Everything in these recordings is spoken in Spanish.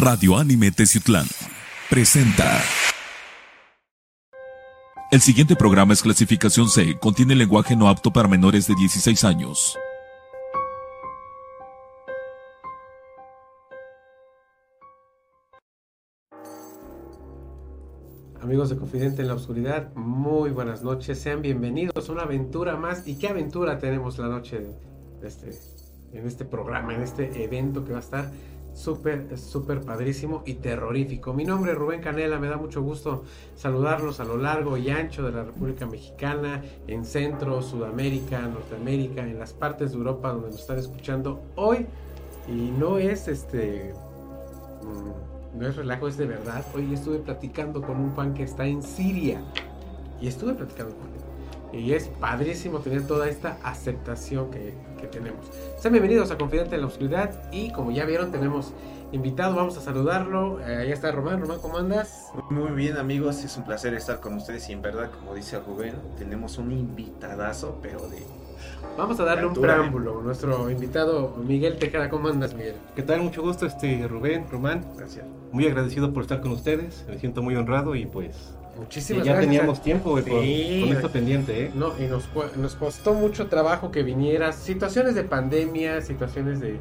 Radio Anime Teciutlán presenta. El siguiente programa es clasificación C, contiene lenguaje no apto para menores de 16 años. Amigos de Confidente en la Oscuridad, muy buenas noches, sean bienvenidos a una aventura más. ¿Y qué aventura tenemos la noche este, en este programa, en este evento que va a estar súper, súper padrísimo y terrorífico. Mi nombre es Rubén Canela, me da mucho gusto saludarlos a lo largo y ancho de la República Mexicana, en Centro, Sudamérica, Norteamérica, en las partes de Europa donde nos están escuchando hoy. Y no es este... Mm, no es relajo, es de verdad. Hoy estuve platicando con un fan que está en Siria. Y estuve platicando con él. Y es padrísimo tener toda esta aceptación que, tenemos. Sean bienvenidos a Confidente en la Oscuridad y como ya vieron tenemos invitado, vamos a saludarlo. Eh, ahí está Román, Román, ¿cómo andas? Muy bien amigos, es un placer estar con ustedes y en verdad, como dice Rubén, tenemos un invitadazo, pero de... Vamos a darle un preámbulo. Nuestro invitado Miguel Tejada, ¿cómo andas Miguel? ¿Qué tal? Mucho gusto, este Rubén, Román. Gracias. Muy agradecido por estar con ustedes, me siento muy honrado y pues Muchísimas ya gracias. teníamos tiempo con, esto pendiente, ¿eh? No, y nos, nos costó mucho trabajo que vinieras. Situaciones de pandemia, situaciones de,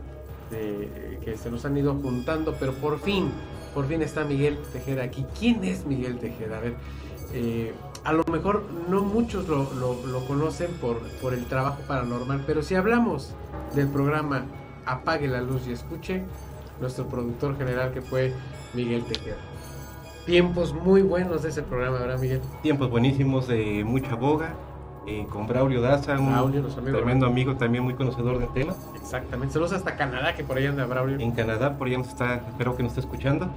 que se nos han ido juntando, pero por fin, por fin está Miguel Tejeda aquí. ¿Quién es Miguel Tejeda? A ver, eh, a lo mejor no muchos lo, lo, conocen por, por el trabajo paranormal, pero si hablamos del programa Apague la luz y escuche, nuestro productor general que fue Miguel Tejeda tiempos muy buenos de ese programa, ¿verdad, Miguel? Tiempos buenísimos de mucha boga. Eh, con Braulio Daza, un tremendo amigo también muy conocedor del tema. Exactamente. Saludos hasta Canadá, que por ahí anda Braulio. En Canadá, por allá nos está, espero que nos esté escuchando.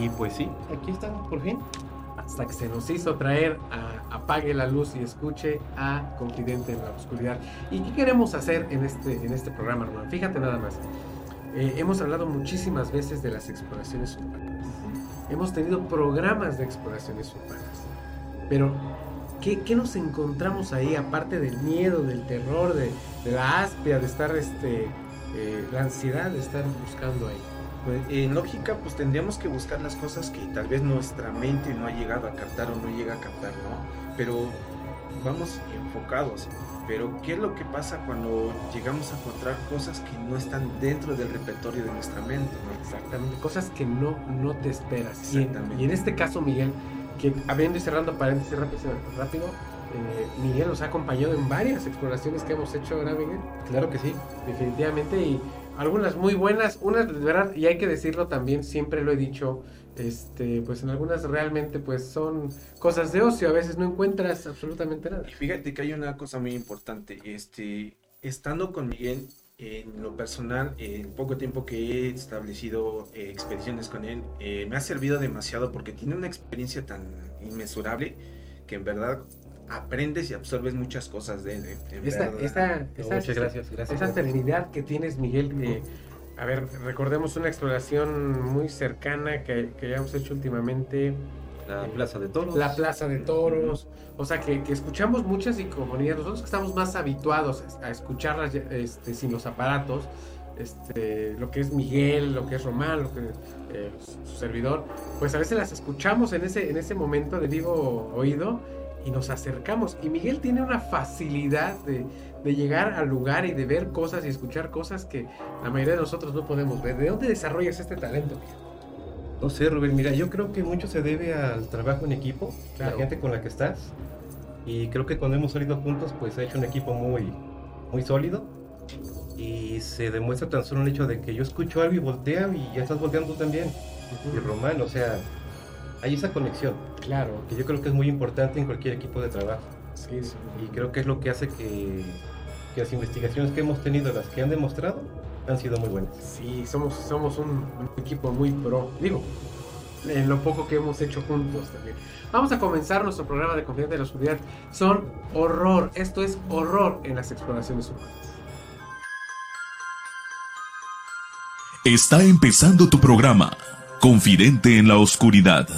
Y pues sí, aquí estamos por fin. Hasta que se nos hizo traer a Apague la luz y escuche a Confidente en la Oscuridad. ¿Y qué queremos hacer en este, en este programa, hermano? Fíjate nada más. Eh, hemos hablado muchísimas veces de las exploraciones urbanas hemos tenido programas de exploraciones urbanas. Pero, ¿qué, ¿qué, nos encontramos ahí, aparte del miedo, del terror, de, la aspia, de estar, este, eh, la ansiedad de estar buscando ahí? Pues, en lógica, pues tendríamos que buscar las cosas que tal vez nuestra mente no ha llegado a captar o no llega a captar, ¿no? Pero vamos enfocados. Pero ¿qué es lo que pasa cuando llegamos a encontrar cosas que no están dentro del repertorio de nuestra mente? Exactamente, cosas que no, no te esperas. Y en, este caso, Miguel, que abriendo y cerrando paréntesis rápido, rápido eh, Miguel nos ha acompañado en varias exploraciones que hemos hecho, ¿verdad, Miguel? Claro que sí. Definitivamente, y algunas muy buenas, unas de verdad, y hay que decirlo también, siempre lo he dicho, este, pues en algunas realmente pues son cosas de ocio, a veces no encuentras absolutamente nada. fíjate que hay una cosa muy importante, este, estando con Miguel, en lo personal, en poco tiempo que he establecido eh, expediciones con él, eh, me ha servido demasiado porque tiene una experiencia tan inmesurable que en verdad aprendes y absorbes muchas cosas de él. ¿eh? Esta, muchas gracias, gracias. Esa serenidad que tienes, Miguel, a ver, recordemos una exploración muy cercana que, que hemos hecho últimamente. La Plaza de Toros. La Plaza de Toros. O sea, que, escuchamos muchas psicofonías. Nosotros que estamos más habituados a escucharlas este, sin los aparatos, este, lo que es Miguel, lo que es Román, lo que eh, su servidor, pues a veces las escuchamos en ese, en ese momento de vivo oído y nos acercamos. Y Miguel tiene una facilidad de, de llegar al lugar y de ver cosas y escuchar cosas que la mayoría de nosotros no podemos ver. ¿De dónde desarrollas este talento? No sé, Rubén, mira, yo creo que mucho se debe al trabajo en equipo, la gente con la que estás. Y creo que cuando hemos salido juntos, pues ha hecho un equipo muy, muy sólido. Y se demuestra tan solo el hecho de que yo escucho algo y volteo y ya estás volteando tú también. Y Román, o sea, hay esa conexión. Claro. Que yo creo que es muy importante en cualquier equipo de trabajo. Sí, sí. Y creo que es lo que hace que que las investigaciones que hemos tenido, las que han demostrado, han sido muy buenas. Sí, somos, somos un, equipo muy pro. Digo, en lo poco que hemos hecho juntos también. Vamos a comenzar nuestro programa de Confianza de la Oscuridad. Son horror. Esto es horror en las exploraciones humanas. Está empezando tu programa, Confidente en la Oscuridad.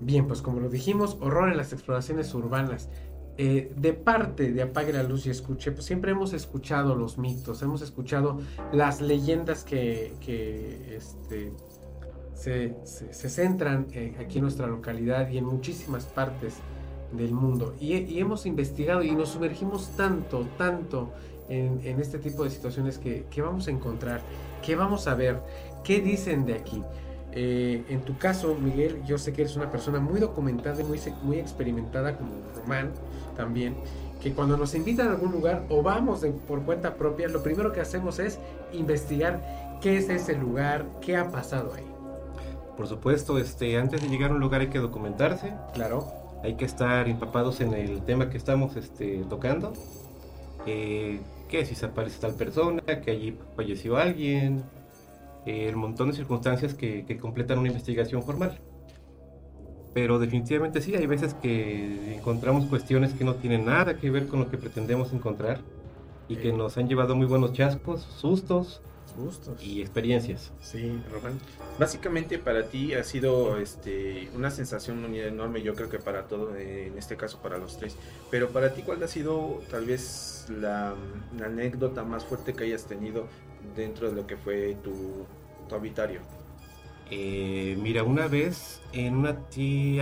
Bien, pues como lo dijimos, horror en las exploraciones urbanas. eh, de parte de Apague la Luz y Escuche, pues siempre hemos escuchado los mitos, hemos escuchado las leyendas que, que este, se, se, centran eh, aquí en nuestra localidad y en muchísimas partes del mundo. Y, hemos investigado y nos sumergimos tanto, tanto en, en este tipo de situaciones que, que, vamos a encontrar, que vamos a ver, qué dicen de aquí. Eh, en tu caso, Miguel, yo sé que eres una persona muy documentada y muy, muy experimentada como Román también, que cuando nos invitan a algún lugar o vamos por cuenta propia, lo primero que hacemos es investigar qué es ese lugar, qué ha pasado ahí. Por supuesto, este, antes de llegar a un lugar hay que documentarse. Claro. Hay que estar empapados en el tema que estamos este, tocando. Eh, que si se aparece tal persona, que allí falleció alguien, el montón de circunstancias que, completan una investigación formal. Pero definitivamente sí, hay veces que encontramos cuestiones que no tienen nada que ver con lo que pretendemos encontrar y que nos han llevado muy buenos chascos, sustos, sustos y experiencias. Sí, Román. Básicamente para ti ha sido este, una sensación enorme, yo creo que para todo, en este caso para los tres. Pero para ti, ¿cuál ha sido tal vez la, la anécdota más fuerte que hayas tenido dentro de lo que fue tu, tu habitario? Eh, mira, una vez en una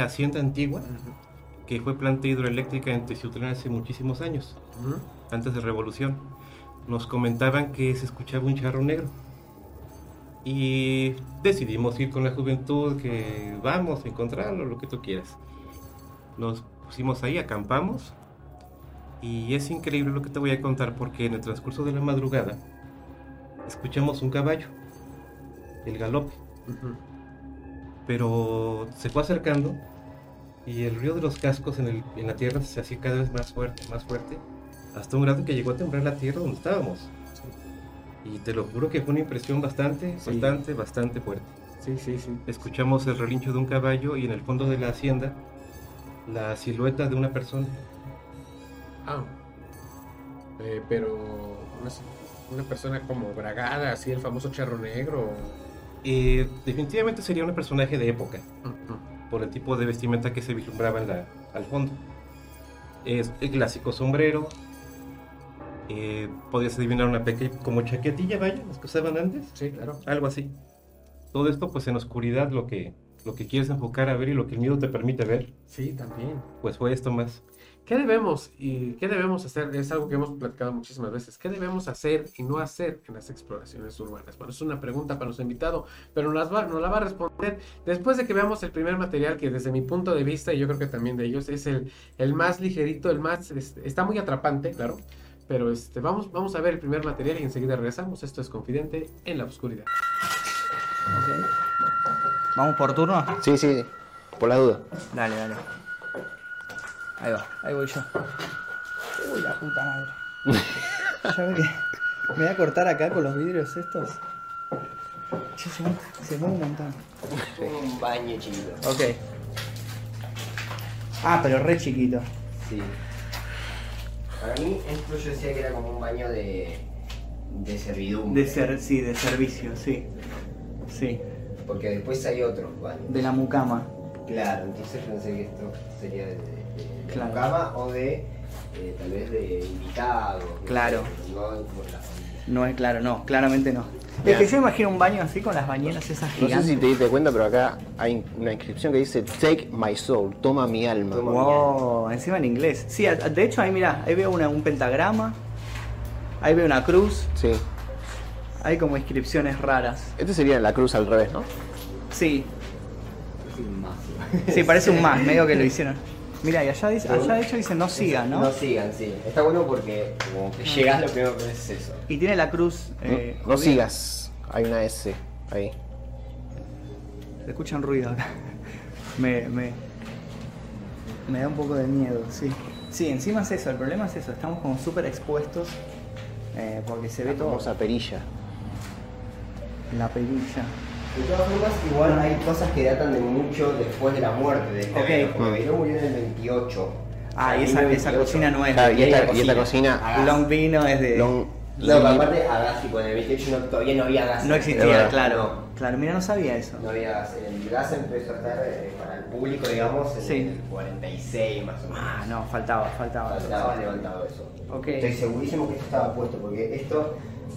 hacienda antigua, que fue planta hidroeléctrica en Teciutlán hace muchísimos años, antes de Revolución, nos comentaban que se escuchaba un charro negro. Y decidimos ir con la juventud, que vamos a encontrarlo, lo que tú quieras. Nos pusimos ahí, acampamos, y es increíble lo que te voy a contar porque en el transcurso de la madrugada, escuchamos un caballo, el galope. Pero se fue acercando y el ruido de los cascos en, la tierra se hacía cada vez más fuerte, más fuerte, hasta un grado que llegó a temblar la tierra donde estábamos. Y te lo juro que fue una impresión bastante, bastante, bastante fuerte. Sí, sí, sí. Escuchamos el relincho de un caballo y en el fondo de la hacienda la silueta de una persona. Ah. Eh, pero una persona como Bragada, así el famoso charro negro. Eh, definitivamente sería un personaje de época, por el tipo de vestimenta que se vislumbraba en la, al fondo. Es el clásico sombrero. Eh, podías adivinar una pequeña, como chaquetilla, vaya, las que usaban antes. Sí, claro. Algo así. Todo esto, pues en oscuridad, lo que, lo que quieres enfocar a ver y lo que el miedo te permite ver. Sí, también. Pues fue esto más. ¿Qué debemos y qué debemos hacer? Es algo que hemos platicado muchísimas veces. ¿Qué debemos hacer y no hacer en las exploraciones urbanas? Bueno, es una pregunta para nuestro invitado, pero nos, va, la va a responder después de que veamos el primer material que desde mi punto de vista, y yo creo que también de ellos, es el, el más ligerito, el más... Este, está muy atrapante, claro. Pero este, vamos, vamos a ver el primer material y enseguida regresamos. Esto es Confidente en la Oscuridad. ¿Vamos por turno? Sí, sí, por la duda. Dale, dale. Ahí va, ahí voy yo. Uy, la puta madre. ya ve que me voy a cortar acá con los vidrios estos. Che, se, se mueve un montón. Un baño chiquito. Ok. Ah, pero re chiquito. Sí. Para mí, esto yo decía que era como un baño de. de servidumbre. De ser, sí, de servicio, sí. Sí. Porque después hay otros baños. De la mucama. Claro, entonces pensé que esto sería de claro. o de eh, tal vez de invitados. Claro. No, es claro, no, claramente no. Es que yo imagino un baño así con las bañeras esas gigantes. No sé si te diste cuenta, pero acá hay una inscripción que dice Take my soul, toma mi alma. wow, encima en inglés. Sí, de hecho ahí mira, ahí veo un pentagrama, ahí veo una cruz. Sí. Hay como inscripciones raras. Este sería la cruz al revés, ¿no? Sí. Sí, parece un más, medio que lo hicieron. Mira, y allá, dice, allá de hecho dice no sigan, ¿no? No sigan, sí. Está bueno porque como que llegas lo primero que es eso. Y tiene la cruz. Eh, no, sigas. Hay una S ahí. Se escucha un ruido acá. me, me, me da un poco de miedo, sí. Sí, encima es eso, el problema es eso, estamos como súper expuestos eh, porque se ve todo. Vamos a perilla. La perilla. De todas formas, igual hay cosas que datan de mucho después de la muerte de este okay. porque murió en el 28. Ah, y esa, esa cocina no es de y, esta, y esta cocina. Long Vino es de. Long, No, pero aparte Agassi, cuando en el 28 no, todavía no había gas. No existía, claro. Claro, mira, no sabía eso. No había gas. El gas empezó a estar eh, público, digamos, en Sí. el 46 más o menos. Ah, no, faltaba, faltaba. Estaba levantado eso. Estoy segurísimo que esto estaba puesto, porque esto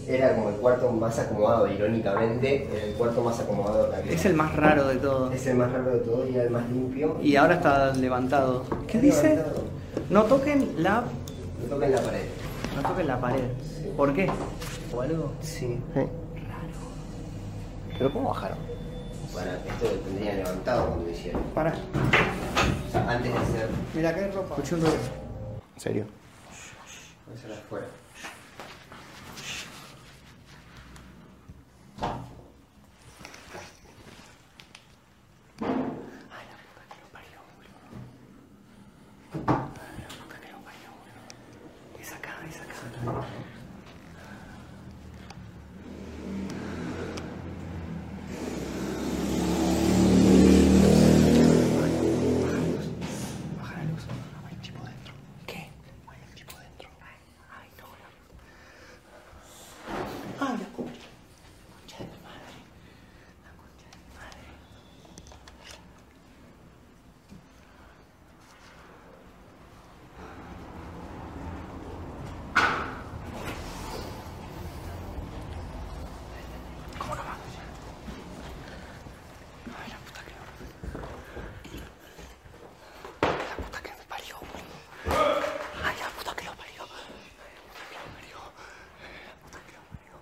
era como el cuarto más acomodado, irónicamente, era el cuarto más acomodado que había. Es el más raro de todo. Es el más raro de todo y era el más limpio. Y ahora está levantado. ¿Qué Está dice? levantado. No toquen la. No toquen la pared. No toquen la pared. ¿Por qué? ¿O algo? Sí. Raro. ¿Pero cómo bajaron? Bueno, esto lo tendrían levantado cuando lo hicieron. Para. O sea, antes de hacer. Mira, acá hay ropa. Escuché un ruido. ¿En serio? Voy a hacer afuera. Es acá, es acá. Baja la luz. Hay un tipo dentro. ¿Qué? Hay un tipo dentro. Ay, no, la Ay, la concha. Concha de mi madre. La concha de mi madre. ¿Cómo no va? Ay, la puta que La puta que me parió. Ay, la puta que lo parió. La puta que lo parió. La puta que lo parió.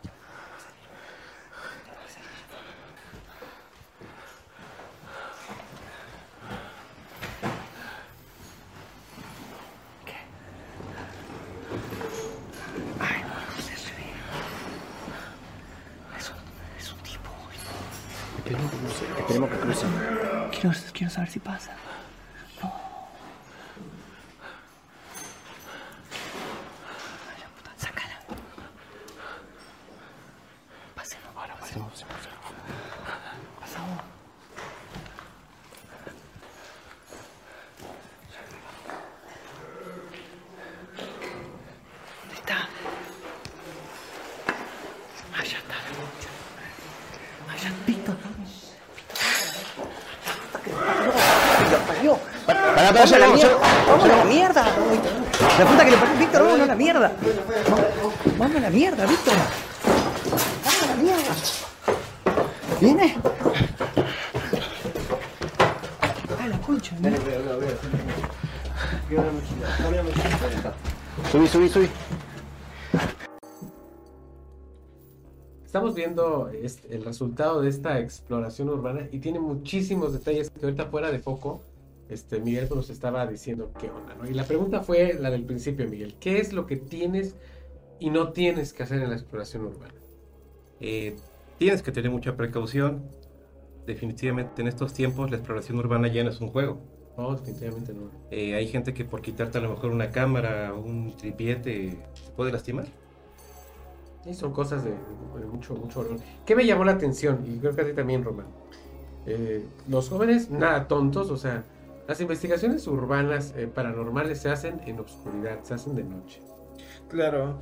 ¿Qué? Ay, no sé si es un, es un tipo. Esperemos que crucen. Esperemos que crucen. Quiero, saber si pasa. No. Ay, la puta, sácala. Pasemos. Ahora pasemos. Pasamos. ¿Dónde está? Allá está. Allá, Pito. Lo parió. Para, para, Vamos a la mierda. Vamos a la mierda. La puta que le parió Víctor, vamos a la mierda. Vamos a la mierda, Víctor. Vamos a la mierda. ¿Viene? Ay, la concha. ¿no? Subí, subí, subí. Estamos viendo este- el resultado de esta exploración urbana y tiene muchísimos detalles que ahorita fuera de foco, este, Miguel nos estaba diciendo qué onda, ¿no? Y la pregunta fue la del principio, Miguel. ¿Qué es lo que tienes y no tienes que hacer en la exploración urbana? Eh, tienes que tener mucha precaución. Definitivamente en estos tiempos la exploración urbana ya no es un juego. No, definitivamente no. Eh, hay gente que por quitarte a lo mejor una cámara un tripiete te puede lastimar. Y son cosas de, de mucho, mucho valor. ¿Qué me llamó la atención? Y creo que a ti también, Román. Eh, los jóvenes, nada tontos, o sea, las investigaciones urbanas eh, paranormales se hacen en oscuridad, se hacen de noche. Claro.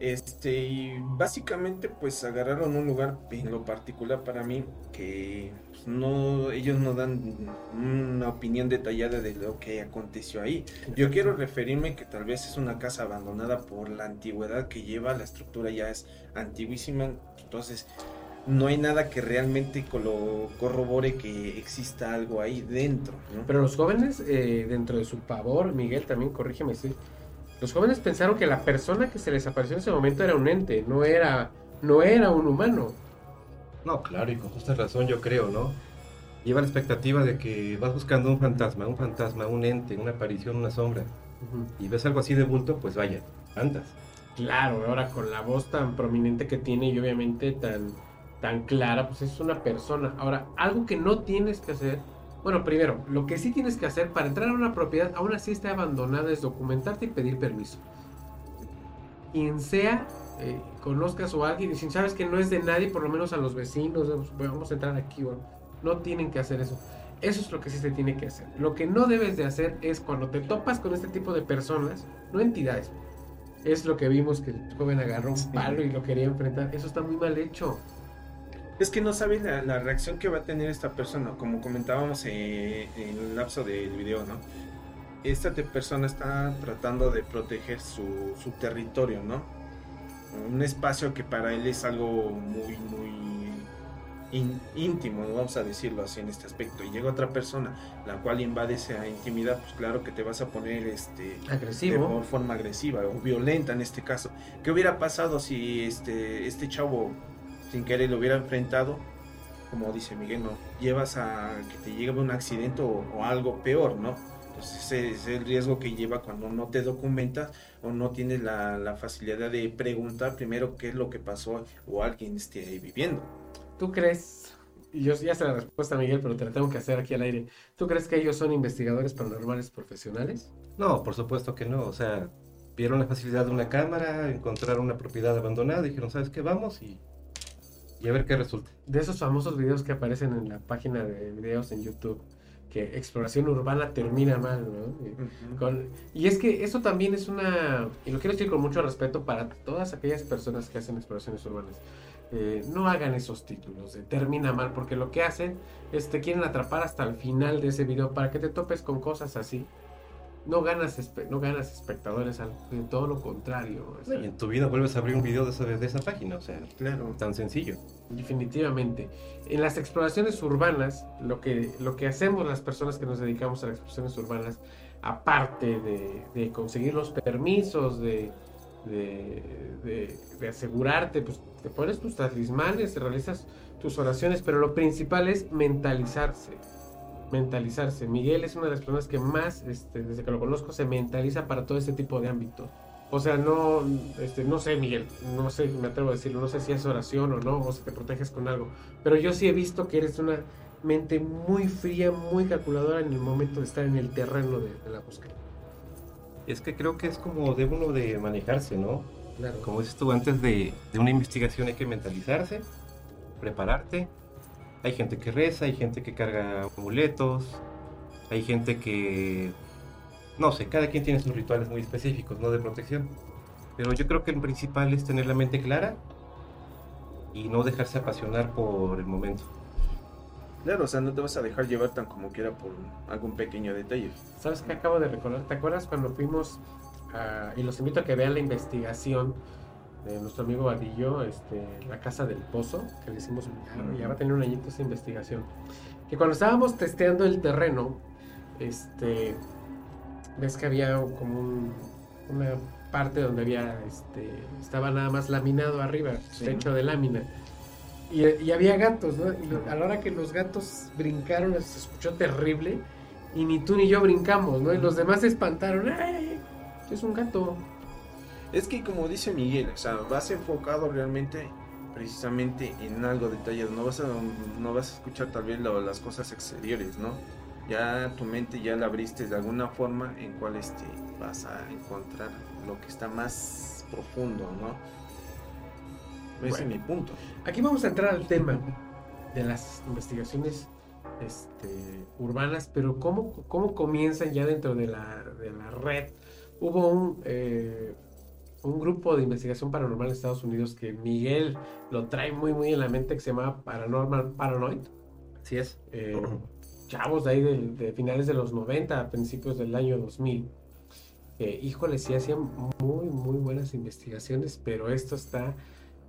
Este, y básicamente pues agarraron un lugar en lo particular para mí que pues, no, ellos no dan una opinión detallada de lo que aconteció ahí. Yo quiero referirme que tal vez es una casa abandonada por la antigüedad que lleva, la estructura ya es antiguísima, entonces no hay nada que realmente lo corrobore que exista algo ahí dentro. ¿no? Pero los jóvenes, eh, dentro de su pavor, Miguel, también corrígeme si. Los jóvenes pensaron que la persona que se les apareció en ese momento era un ente, no era, no era un humano. No, claro, y con justa razón yo creo, ¿no? Lleva la expectativa de que vas buscando un fantasma, un fantasma, un ente, una aparición, una sombra. Y ves algo así de bulto, pues vaya, andas. Claro, ahora con la voz tan prominente que tiene y obviamente tan, tan clara, pues es una persona. Ahora, algo que no tienes que hacer, bueno, primero, lo que sí tienes que hacer para entrar a una propiedad, aún así esté abandonada, es documentarte y pedir permiso. Quien sea, eh, conozcas o alguien, y si sabes que no es de nadie, por lo menos a los vecinos, vamos, vamos a entrar aquí, bueno, no tienen que hacer eso. Eso es lo que sí se tiene que hacer. Lo que no debes de hacer es cuando te topas con este tipo de personas, no entidades, es lo que vimos que el joven agarró un palo y lo quería enfrentar. Eso está muy mal hecho. Es que no sabes la, reacción que va a tener esta persona, como comentábamos en el lapso del video, ¿no? Esta persona está tratando de proteger su, su territorio, ¿no? Un espacio que para él es algo muy, muy íntimo, vamos a decirlo así en este aspecto, y llega otra persona la cual invade esa intimidad, pues claro que te vas a poner este agresivo de forma agresiva o violenta en este caso. ¿Qué hubiera pasado si este este chavo sin querer lo hubiera enfrentado? Como dice Miguel, no llevas a que te llegue un accidente o, algo peor, ¿no? Entonces ese es el riesgo que lleva cuando no te documentas o no tienes la, la facilidad de preguntar primero qué es lo que pasó o alguien esté ahí viviendo. ¿Tú crees, y yo ya sé la respuesta, Miguel, pero te la tengo que hacer aquí al aire, ¿tú crees que ellos son investigadores paranormales profesionales? No, por supuesto que no, o sea, vieron la facilidad de una cámara, encontraron una propiedad abandonada, dijeron, ¿sabes qué? Vamos y, y a ver qué resulta. De esos famosos videos que aparecen en la página de videos en YouTube, que exploración urbana termina mal, ¿no? Y, y, es que eso también es una, y lo quiero decir con mucho respeto para todas aquellas personas que hacen exploraciones urbanas. Eh, no hagan esos títulos de termina mal, porque lo que hacen es te quieren atrapar hasta el final de ese video para que te topes con cosas así. No ganas, no ganas espectadores, de todo lo contrario. y en tu vida vuelves a abrir un video de esa, de esa página, o sea, claro. tan sencillo. Definitivamente. En las exploraciones urbanas, lo que, lo que hacemos las personas que nos dedicamos a las exploraciones urbanas, aparte de, de conseguir los permisos, de, de, de, asegurarte, pues te pones tus talismanes, realizas tus oraciones, pero lo principal es mentalizarse. Mentalizarse. Miguel es una de las personas que más, este, desde que lo conozco, se mentaliza para todo este tipo de ámbito. O sea, no, este, no sé, Miguel, no sé, me atrevo a decirlo, no sé si es oración o no, o si te proteges con algo, pero yo sí he visto que eres una mente muy fría, muy calculadora en el momento de estar en el terreno de la búsqueda. Es que creo que es como de uno de manejarse, ¿no? Claro. Como dices tú, antes de, una investigación hay que mentalizarse, prepararte. Hay gente que reza, hay gente que carga amuletos, hay gente que... No sé, cada quien tiene sus rituales muy específicos, ¿no? De protección. Pero yo creo que el principal es tener la mente clara y no dejarse apasionar por el momento. Claro, o sea, no te vas a dejar llevar tan como quiera por algún pequeño detalle. ¿Sabes qué acabo de recordar? ¿Te acuerdas cuando fuimos, y los invito a que vean la investigación de nuestro amigo Vadillo, este, la casa del pozo, que le hicimos, ya va a tener un añito esa investigación, que cuando estábamos testeando el terreno, este, ves que había como una parte donde había, este, estaba nada más laminado arriba, techo de lámina y, había gatos, ¿no? Y a la hora que los gatos brincaron, se escuchó terrible. Y ni tú ni yo brincamos, ¿no? Y los demás se espantaron. ¡Ay! Es un gato. Es que como dice Miguel, o sea, vas enfocado realmente precisamente en algo detallado. No vas a, no vas a escuchar tal vez las cosas exteriores, ¿no? Ya tu mente ya la abriste de alguna forma en cual este, vas a encontrar lo que está más profundo, ¿no? Ese es mi punto. Aquí vamos a entrar al tema de las investigaciones este, urbanas, pero ¿cómo, cómo comienzan ya dentro de la, de la red? Hubo un, eh, un grupo de investigación paranormal en Estados Unidos que Miguel lo trae muy, muy en la mente que se llama Paranormal Paranoid. Así es. Eh, chavos de ahí de, finales de los 90, a principios del año 2000. Eh, híjole, sí hacían muy, muy buenas investigaciones, pero esto está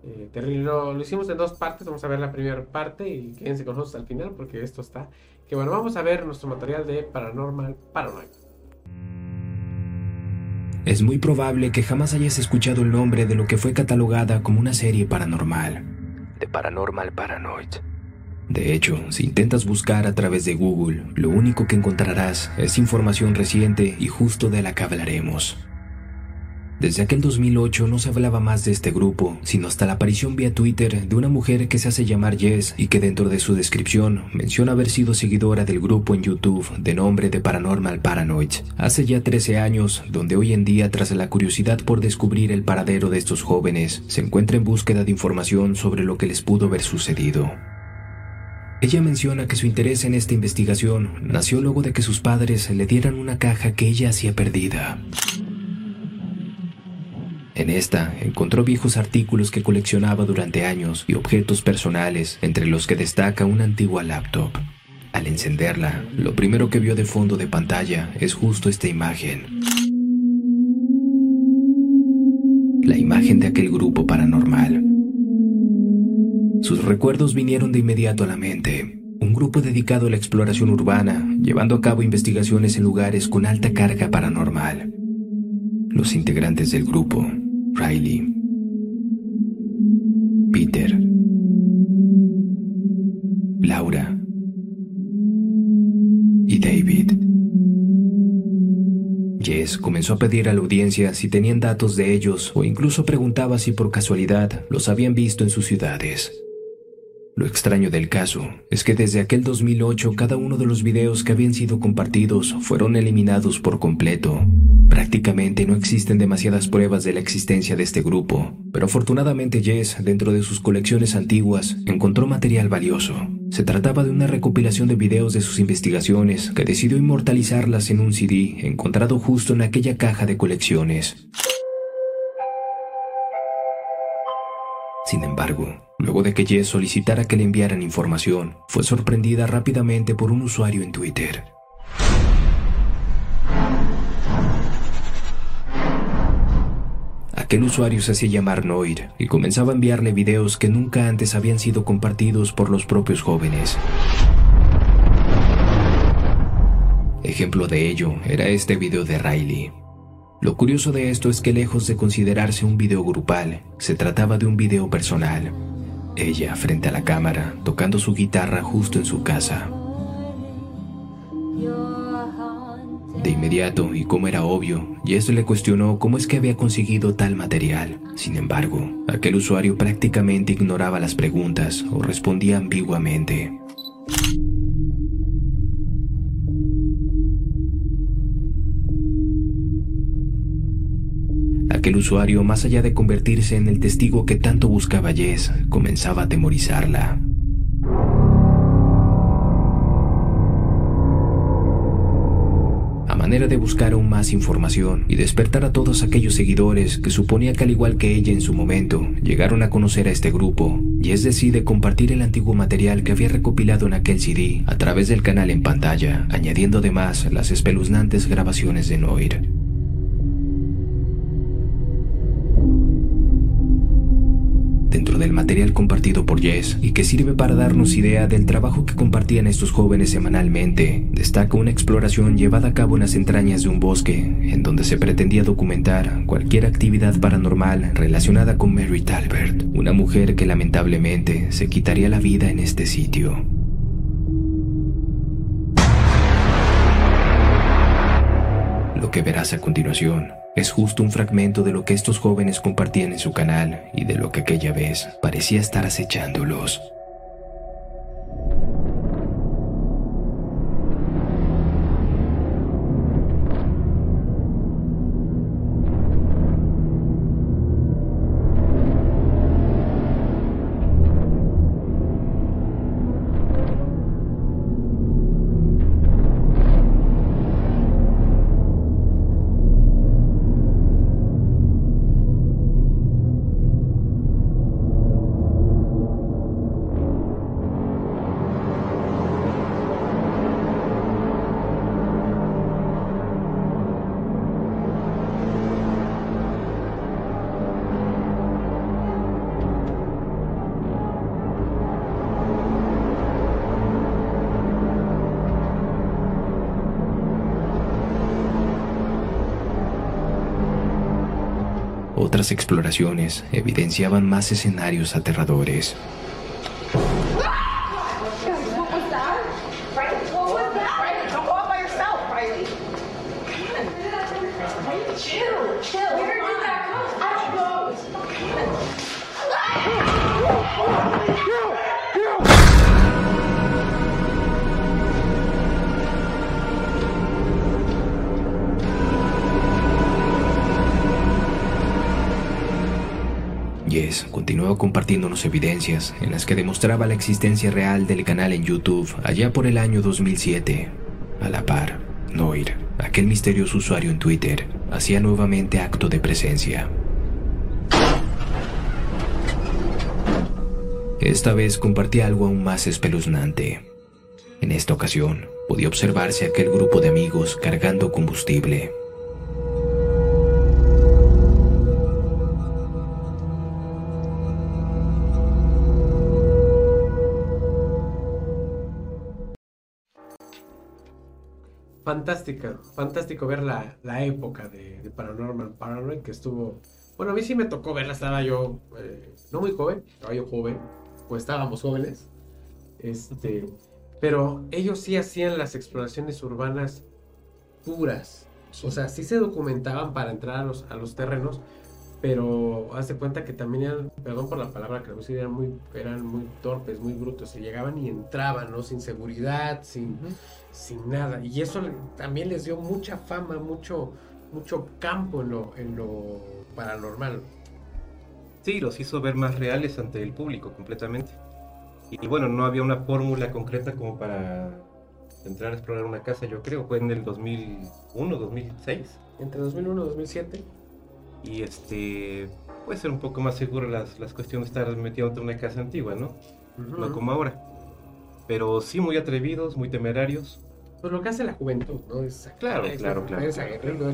eh, terrible. Lo, hicimos en dos partes. Vamos a ver la primera parte y quédense con nosotros al final porque esto está. Que bueno, vamos a ver nuestro material de Paranormal Paranoid. Es muy probable que jamás hayas escuchado el nombre de lo que fue catalogada como una serie paranormal, de Paranormal Paranoid. De hecho, si intentas buscar a través de Google, lo único que encontrarás es información reciente y justo de la que hablaremos. Desde aquel 2008 no se hablaba más de este grupo, sino hasta la aparición vía Twitter de una mujer que se hace llamar Jess y que dentro de su descripción menciona haber sido seguidora del grupo en YouTube de nombre de Paranormal Paranoid hace ya 13 años, donde hoy en día tras la curiosidad por descubrir el paradero de estos jóvenes, se encuentra en búsqueda de información sobre lo que les pudo haber sucedido. Ella menciona que su interés en esta investigación nació luego de que sus padres le dieran una caja que ella hacía perdida. En esta encontró viejos artículos que coleccionaba durante años y objetos personales, entre los que destaca una antigua laptop. Al encenderla, lo primero que vio de fondo de pantalla es justo esta imagen. La imagen de aquel grupo paranormal. Sus recuerdos vinieron de inmediato a la mente. Un grupo dedicado a la exploración urbana, llevando a cabo investigaciones en lugares con alta carga paranormal. Los integrantes del grupo, Riley, Peter, Laura y David. Jess comenzó a pedir a la audiencia si tenían datos de ellos o incluso preguntaba si por casualidad los habían visto en sus ciudades. Lo extraño del caso es que desde aquel 2008 cada uno de los videos que habían sido compartidos fueron eliminados por completo. Prácticamente no existen demasiadas pruebas de la existencia de este grupo, pero afortunadamente Jess, dentro de sus colecciones antiguas, encontró material valioso. Se trataba de una recopilación de videos de sus investigaciones que decidió inmortalizarlas en un CD encontrado justo en aquella caja de colecciones. Sin embargo, luego de que Jess solicitara que le enviaran información, fue sorprendida rápidamente por un usuario en Twitter. Aquel usuario se hacía llamar Noir y comenzaba a enviarle videos que nunca antes habían sido compartidos por los propios jóvenes. Ejemplo de ello era este video de Riley, lo curioso de esto es que lejos de considerarse un video grupal, se trataba de un video personal. Ella frente a la cámara, tocando su guitarra justo en su casa. De inmediato, y como era obvio, Jess le cuestionó cómo es que había conseguido tal material. Sin embargo, aquel usuario prácticamente ignoraba las preguntas o respondía ambiguamente. Aquel usuario, más allá de convertirse en el testigo que tanto buscaba Jess, comenzaba a atemorizarla. Manera de buscar aún más información y despertar a todos aquellos seguidores que suponía que al igual que ella en su momento, llegaron a conocer a este grupo, Jess decide compartir el antiguo material que había recopilado en aquel CD a través del canal en pantalla, añadiendo además las espeluznantes grabaciones de Noir. Dentro del material compartido por Jess y que sirve para darnos idea del trabajo que compartían estos jóvenes semanalmente, destaca una exploración llevada a cabo en las entrañas de un bosque, en donde se pretendía documentar cualquier actividad paranormal relacionada con Mary Talbert, una mujer que lamentablemente se quitaría la vida en este sitio. Lo que verás a continuación es justo un fragmento de lo que estos jóvenes compartían en su canal y de lo que aquella vez parecía estar acechándolos. Otras exploraciones evidenciaban más escenarios aterradores. compartiéndonos evidencias en las que demostraba la existencia real del canal en YouTube allá por el año 2007. A la par, Noir, aquel misterioso usuario en Twitter, hacía nuevamente acto de presencia. Esta vez compartía algo aún más espeluznante. En esta ocasión, podía observarse aquel grupo de amigos cargando combustible Fantástica, fantástico ver la, la época de, de, Paranormal Paranoid que estuvo... Bueno, a mí sí me tocó verla, estaba yo eh, no muy joven, estaba yo joven, pues estábamos jóvenes. Este, pero ellos sí hacían las exploraciones urbanas puras. O sea, sí se documentaban para entrar a los, a los terrenos, pero hace cuenta que también eran, perdón por la palabra que eran muy, eran muy torpes, muy brutos, se llegaban y entraban, ¿no? Sin seguridad, sin, sin nada. Y eso también les dio mucha fama, mucho, mucho campo en lo, en lo paranormal. Sí, los hizo ver más reales ante el público completamente. Y, bueno, no había una fórmula concreta como para entrar a explorar una casa, yo creo. Fue en el 2001, 2006. Entre 2001 y 2007. Y este, puede ser un poco más seguro las, las cuestiones de estar metiéndote en una casa antigua, ¿no? No como ahora. Pero sí muy atrevidos, muy temerarios. Pues lo que hace la juventud, ¿no? Es, claro, claro, claro. Eres aguerrido,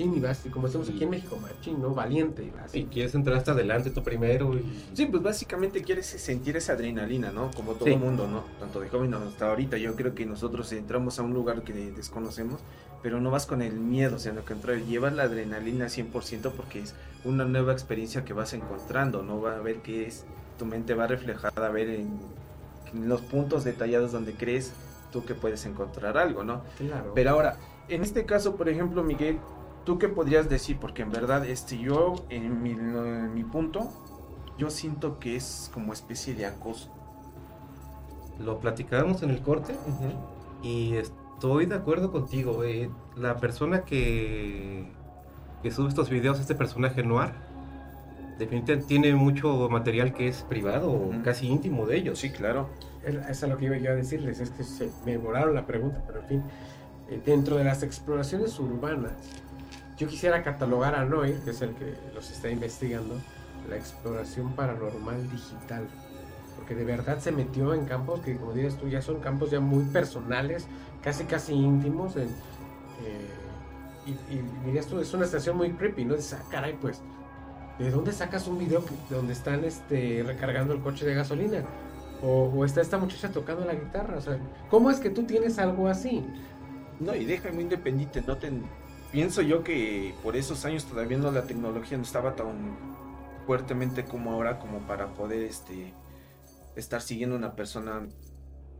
chin y vas, y como estamos aquí en México, machín, ¿no? Valiente y vas. Y quieres entrar hasta adelante tú primero. Y... Sí, pues básicamente quieres sentir esa adrenalina, ¿no? Como todo el mundo, ¿no? Tanto de joven hasta ahorita. Yo creo que nosotros entramos a un lugar que desconocemos, pero no vas con el miedo, sino que entrar, llevas la adrenalina 100% porque es una nueva experiencia que vas encontrando, ¿no? Va a ver qué es, tu mente va reflejada a ver en, en los puntos detallados donde crees tú que puedes encontrar algo, ¿no? Claro. Pero ahora, en este caso, por ejemplo, Miguel, ¿tú qué podrías decir? Porque en verdad, este, yo, en mi, en mi punto, yo siento que es como especie de acoso. Lo platicábamos en el corte y estoy de acuerdo contigo. Eh. La persona que, que sube estos videos, este personaje noir, definitivamente tiene mucho material que es privado o casi íntimo de ellos. Sí, claro. Eso es lo que iba yo a decirles, es que se me volaron la pregunta, pero en fin, eh, dentro de las exploraciones urbanas, yo quisiera catalogar a Noir, que es el que los está investigando, la exploración paranormal digital, porque de verdad se metió en campos que, como dices tú, ya son campos ya muy personales, casi casi íntimos, eh, y, dirías tú, es una estación muy creepy, ¿no? Dices, ah, caray, pues, ¿de dónde sacas un video donde están este, recargando el coche de gasolina? O, o, está esta muchacha tocando la guitarra. O sea, ¿cómo es que tú tienes algo así? No, y déjame independiente. No te, pienso yo que por esos años todavía no la tecnología no estaba tan fuertemente como ahora como para poder este estar siguiendo a una persona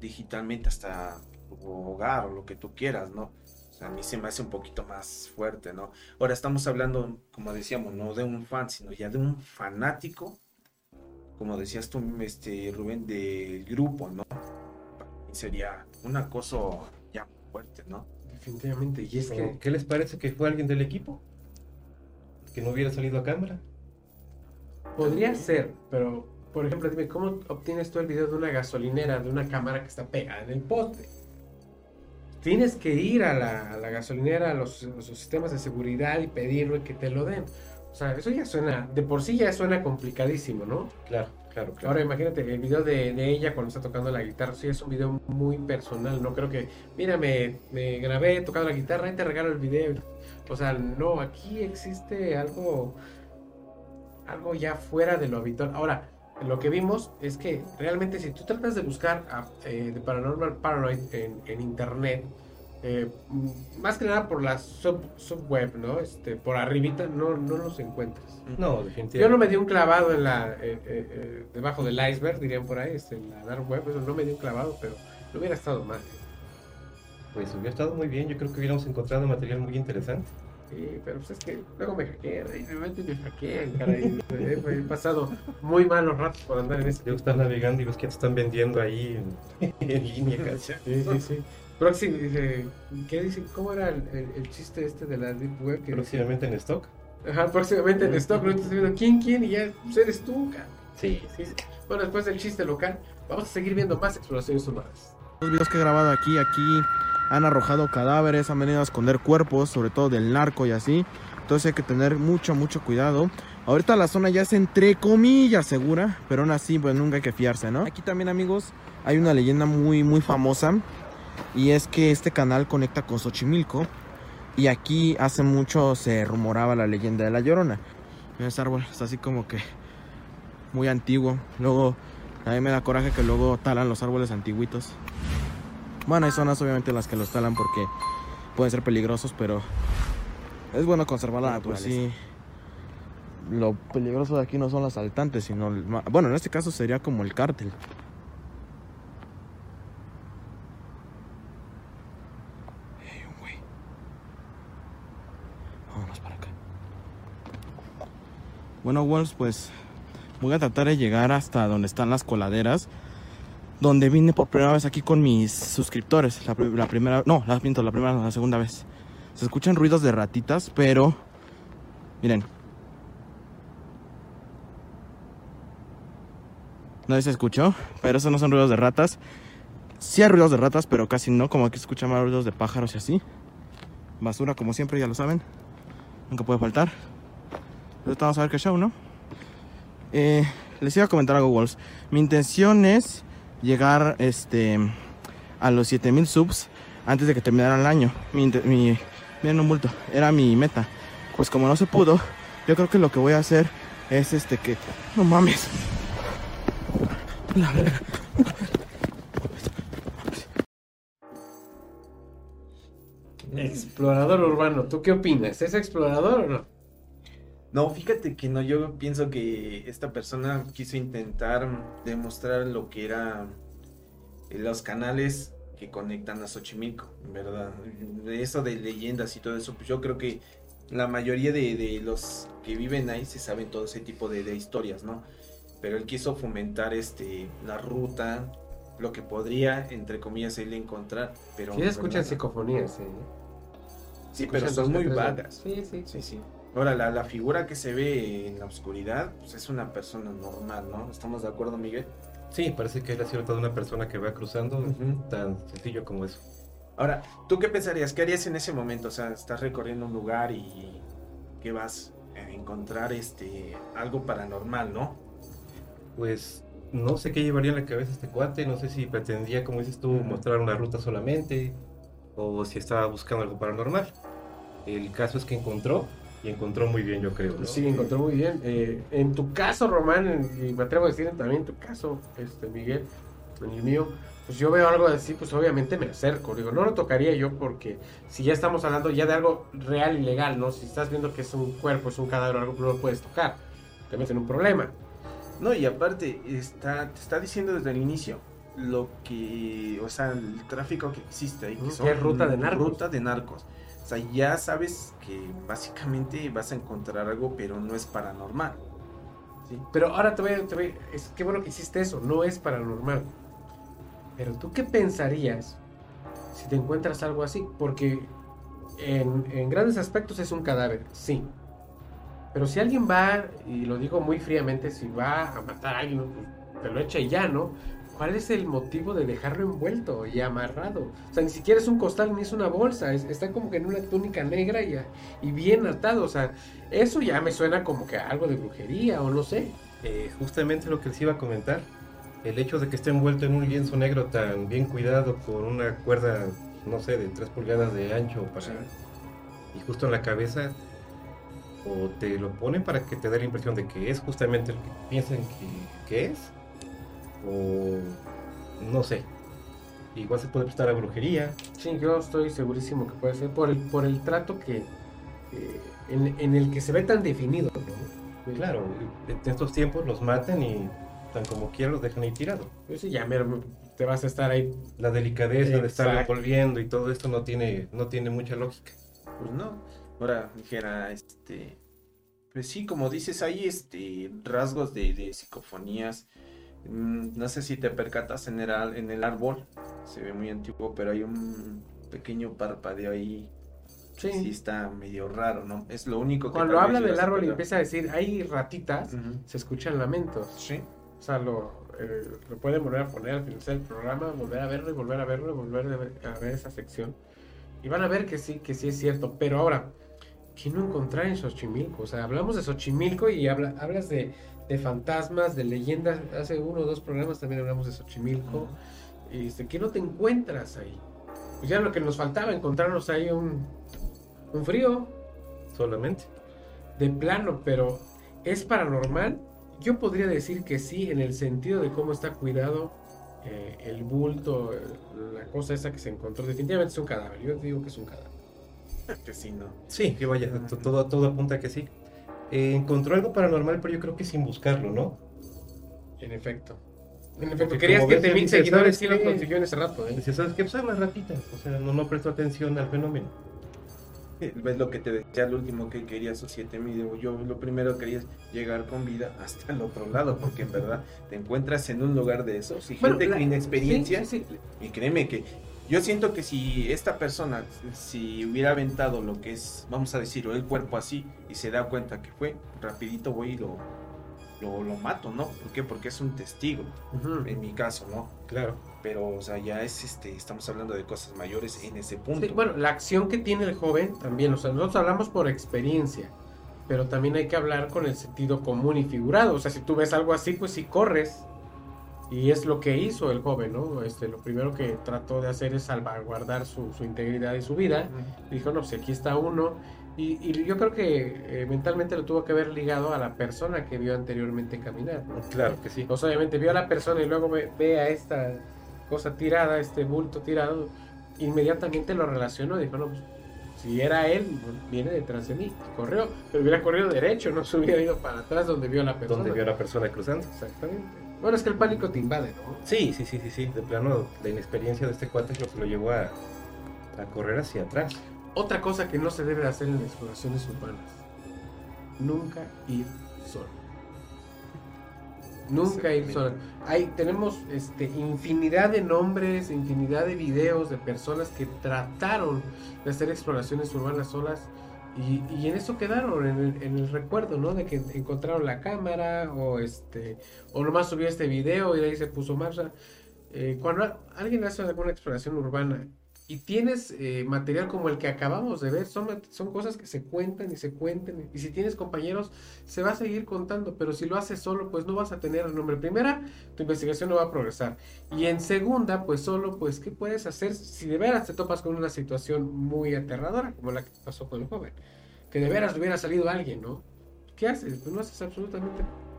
digitalmente hasta tu hogar o lo que tú quieras, ¿no? A mí se me hace un poquito más fuerte, ¿no? Ahora estamos hablando, como decíamos, no de un fan, sino ya de un fanático como decías tú, este, Rubén, del grupo, ¿no? Sería un acoso ya fuerte, ¿no? Definitivamente. Y es que... ¿Qué les parece que fue alguien del equipo? ¿Que no hubiera salido a cámara? Podría ser, pero, por ejemplo, dime, ¿cómo obtienes tú el video de una gasolinera, de una cámara que está pegada en el poste? Tienes que ir a la, a la gasolinera, a los, los, sistemas de seguridad y pedirlo y que te lo den. O sea, eso ya suena, de por sí ya suena complicadísimo, ¿no? Claro, claro, claro. Ahora imagínate el video de, ella cuando está tocando la guitarra, sí es un video muy personal, no creo que, mira, me, me grabé tocando la guitarra y te regalo el video. O sea, no, aquí existe algo, algo ya fuera de lo habitual. Ahora, lo que vimos es que realmente si tú tratas de buscar a, eh, de Paranormal Paranoid en internet, eh, más que nada por la sub, subweb, ¿no? Este, por arribita no, no los encuentras. No, definitivamente. Yo no me di un clavado en la, eh, eh, debajo del iceberg, dirían por ahí, este, en la dark web, eso no me di un clavado, pero no hubiera estado mal. Pues hubiera estado muy bien, yo creo que hubiéramos encontrado material muy interesante. Sí, pero pues es que luego me hackean, y me meten y me hackean, caray. he pasado muy malos ratos por andar en este. Yo estás navegando y ves que te están vendiendo ahí en, en línea. Sí, sí, sí. Próximo, dice, ¿qué dice? ¿Cómo era el, el, el, chiste este de la Deep Web? Que próximamente dice? en stock. Ajá, próximamente en stock, no estás viendo quién, quién, y ya pues eres tú, cara. Sí. sí. Bueno, después del chiste local, vamos a seguir viendo más exploraciones humanas. Los videos que he grabado aquí, aquí, han arrojado cadáveres, han venido a esconder cuerpos, sobre todo del narco y así. Entonces hay que tener mucho, mucho cuidado. Ahorita la zona ya es entre comillas segura, pero aún así pues nunca hay que fiarse, ¿no? Aquí también amigos hay una leyenda muy, muy famosa y es que este canal conecta con Xochimilco y aquí hace mucho se rumoraba la leyenda de la Llorona. Ese árbol está así como que muy antiguo. Luego a mí me da coraje que luego talan los árboles antiguitos. Bueno, hay zonas obviamente en las que los talan porque pueden ser peligrosos, pero es bueno conservarla, pues sí. Lo peligroso de aquí no son los asaltantes, sino... el Bueno, en este caso sería como el cártel. Hey, un güey. Vámonos para acá. Bueno, Wolves, pues voy a tratar de llegar hasta donde están las coladeras. Donde vine por primera vez aquí con mis suscriptores. La, la primera, no, la pinto, la primera, la segunda vez. Se escuchan ruidos de ratitas, pero miren. No se escuchó, pero esos no son ruidos de ratas. Sí hay ruidos de ratas, pero casi no, como aquí se escuchan más ruidos de pájaros y así. Basura, como siempre, ya lo saben. Nunca puede faltar. Vamos a ver qué show, ¿no? Eh, les iba a comentar algo, Wolves. Mi intención es llegar este, a los 7000 subs antes de que terminara el año. Miren un bulto, era mi meta. Pues como no se pudo, yo creo que lo que voy a hacer es este que. No mames. La verga. Explorador urbano, ¿tú qué opinas? ¿Es explorador o no? No, fíjate que no, yo pienso que esta persona quiso intentar demostrar lo que era eh, los canales que conectan a Xochimilco, ¿verdad? Eso de leyendas y todo eso, pues yo creo que la mayoría de, de los que viven ahí se saben todo ese tipo de, de historias, ¿no? Pero él quiso fomentar este la ruta, lo que podría, entre comillas, él encontrar, pero... Sí escuchan psicofonías, ¿eh? Sí, escuchan pero son muy vagas. Sí, sí. Sí, sí. Ahora, la, la figura que se ve en la oscuridad, pues es una persona normal, ¿no? ¿Estamos de acuerdo, Miguel? Sí, parece que es la silueta de una persona que va cruzando, tan sencillo como eso. Ahora, ¿tú qué pensarías? ¿Qué harías en ese momento? O sea, estás recorriendo un lugar y que vas a encontrar este algo paranormal, ¿no? Pues no sé qué llevaría en la cabeza este cuate, no sé si pretendía, como dices tú, Ujú. mostrar una ruta solamente, o si estaba buscando algo paranormal. El caso es que encontró, y encontró muy bien, yo creo. ¿no? Sí, encontró muy bien. Eh, en tu caso, Román, y me atrevo a decir también en tu caso, este, Miguel, en el mío, pues yo veo algo así, pues obviamente me acerco. Digo, no lo tocaría yo porque si ya estamos hablando ya de algo real y legal, ¿no? Si estás viendo que es un cuerpo, es un cadáver o algo, no lo puedes tocar. Te metes en un problema. No, y aparte, está, te está diciendo desde el inicio lo que, o sea, el tráfico que existe ahí, Ujú, que que son es ruta de narcos. ruta de narcos. Sea, ya sabes que básicamente vas a encontrar algo, pero no es paranormal. Pero ahora te voy, a- te voy es qué bueno que hiciste eso, no es paranormal. Pero tú qué pensarías si te encuentras algo así? Porque en, en grandes aspectos es un cadáver, sí. Pero si alguien va, y lo digo muy fríamente, si va a matar a alguien, pues, te lo echa y ya, ¿no? ¿Cuál es el motivo de dejarlo envuelto y amarrado? O sea, ni siquiera es un costal ni es una bolsa, es- está como que en una túnica negra y, y bien atado. O sea, eso ya me suena como que algo de brujería o no sé. Eh, justamente lo que les iba a comentar, el hecho de que esté envuelto en un lienzo negro tan bien cuidado con una cuerda, no sé, de 3 pulgadas de ancho para, Sí. y justo en la cabeza, o te lo ponen para que te dé la impresión de que es justamente el que piensan que, que es, o no sé. Igual se puede prestar a brujería. Sí, yo estoy segurísimo que puede ser por el, por el trato que eh, en, en el que se ve tan definido. ¿no? Claro, en estos tiempos los matan y tan como quieran los dejan ahí tirados. Pues sí, ya mero, te vas a estar ahí. La delicadeza de estar Exacto. envolviendo y todo esto no tiene, no tiene mucha lógica. Pues no. Ahora dijera, este. Pues sí, como dices, hay este rasgos de, de psicofonías. Mm, No sé si te percatas en el, en el árbol. Se ve muy antiguo, pero hay un pequeño parpadeo ahí. Sí. Sí, está medio raro, ¿no? Es lo único que. Cuando habla del árbol y empieza a decir, hay ratitas, se escuchan lamentos. Sí. O sea, lo, eh, lo pueden volver a poner al final del programa, volver a verlo y volver a verlo y volver a ver, a ver esa sección. Y van a ver que sí, que sí es cierto. Pero ahora, ¿qué no encontrar en Xochimilco? O sea, hablamos de Xochimilco y habla, hablas de, de fantasmas, de leyendas. Hace uno o dos programas también hablamos de Xochimilco. Y este, ¿qué no te encuentras ahí? Pues ya lo que nos faltaba, encontrarnos ahí un, un frío. Solamente. De plano, pero ¿es paranormal? Yo podría decir que sí, en el sentido de cómo está cuidado eh, el bulto, la cosa esa que se encontró. Definitivamente es un cadáver. Yo digo que es un cadáver. Que sí, no. Sí, que vaya, to- todo, todo apunta a que sí. Eh, encontró algo paranormal, pero yo creo que sin buscarlo, ¿no? En efecto. En efecto, Porque querías que te mil seguidores ¿sabes y lo qué? consiguió en ese rato, ¿eh? Dice, ¿sabes qué? Pues una ratita. O sea, no, no prestó atención al fenómeno. Ves lo que te decía el último que querías o siete mil. digo, Yo lo primero quería es llegar con vida hasta el otro lado, porque en verdad te encuentras en un lugar de esos y Bueno, gente la- con inexperiencia. sí, sí, Y créeme que yo siento que si esta persona, si hubiera aventado lo que es, vamos a decir, o el cuerpo así, y se da cuenta que fue, rapidito voy y lo, lo, lo mato, ¿no? ¿Por qué? Porque es un testigo, Ujú. en mi caso, ¿no? Claro. Pero, o sea, ya es, este, estamos hablando de cosas mayores en ese punto. Sí, bueno, la acción que tiene el joven también, o sea, nosotros hablamos por experiencia, pero también hay que hablar con el sentido común y figurado. O sea, si tú ves algo así, pues sí corres. Y es lo que hizo el joven, ¿no? Este, lo primero que trató de hacer es salvaguardar su, su integridad y su vida. Dijo, no, si aquí está uno. Y, y yo creo que eh, mentalmente lo tuvo que haber ligado a la persona que vio anteriormente caminar. ¿no? Claro que sí. O sea, obviamente vio a la persona y luego ve, ve a esta cosa tirada, este bulto tirado, inmediatamente lo relacionó. Dijo, no, pues, si era él, pues, viene detrás de mí. Corrió, pero hubiera corrido derecho, no se hubiera ido para atrás donde vio a la persona. Donde vio a la persona cruzando. Exactamente. Bueno, es que el pánico te invade, ¿no? Sí, sí, sí, sí, sí. De plano, la inexperiencia de este cuate es lo que lo llevó a, a correr hacia atrás. Otra cosa que no se debe hacer en exploraciones urbanas. Nunca ir solo. Nunca ir solo. Hay, tenemos este, infinidad de nombres, infinidad de videos de personas que trataron de hacer exploraciones urbanas solas y, y en eso quedaron, en el, en el recuerdo, ¿no? De que encontraron la cámara o este o nomás subió este video y ahí se puso marcha. Eh, cuando alguien hace alguna exploración urbana y tienes eh, material como el que acabamos de ver, son, son cosas que se cuentan y se cuentan. Y si tienes compañeros, se va a seguir contando, pero si lo haces solo, pues no vas a tener el nombre. Primera, tu investigación no va a progresar. Y en segunda, pues solo, pues, ¿qué puedes hacer si de veras te topas con una situación muy aterradora, como la que pasó con el joven? Que de veras hubiera salido alguien, ¿no? ¿Qué haces? Pues no haces absolutamente nada.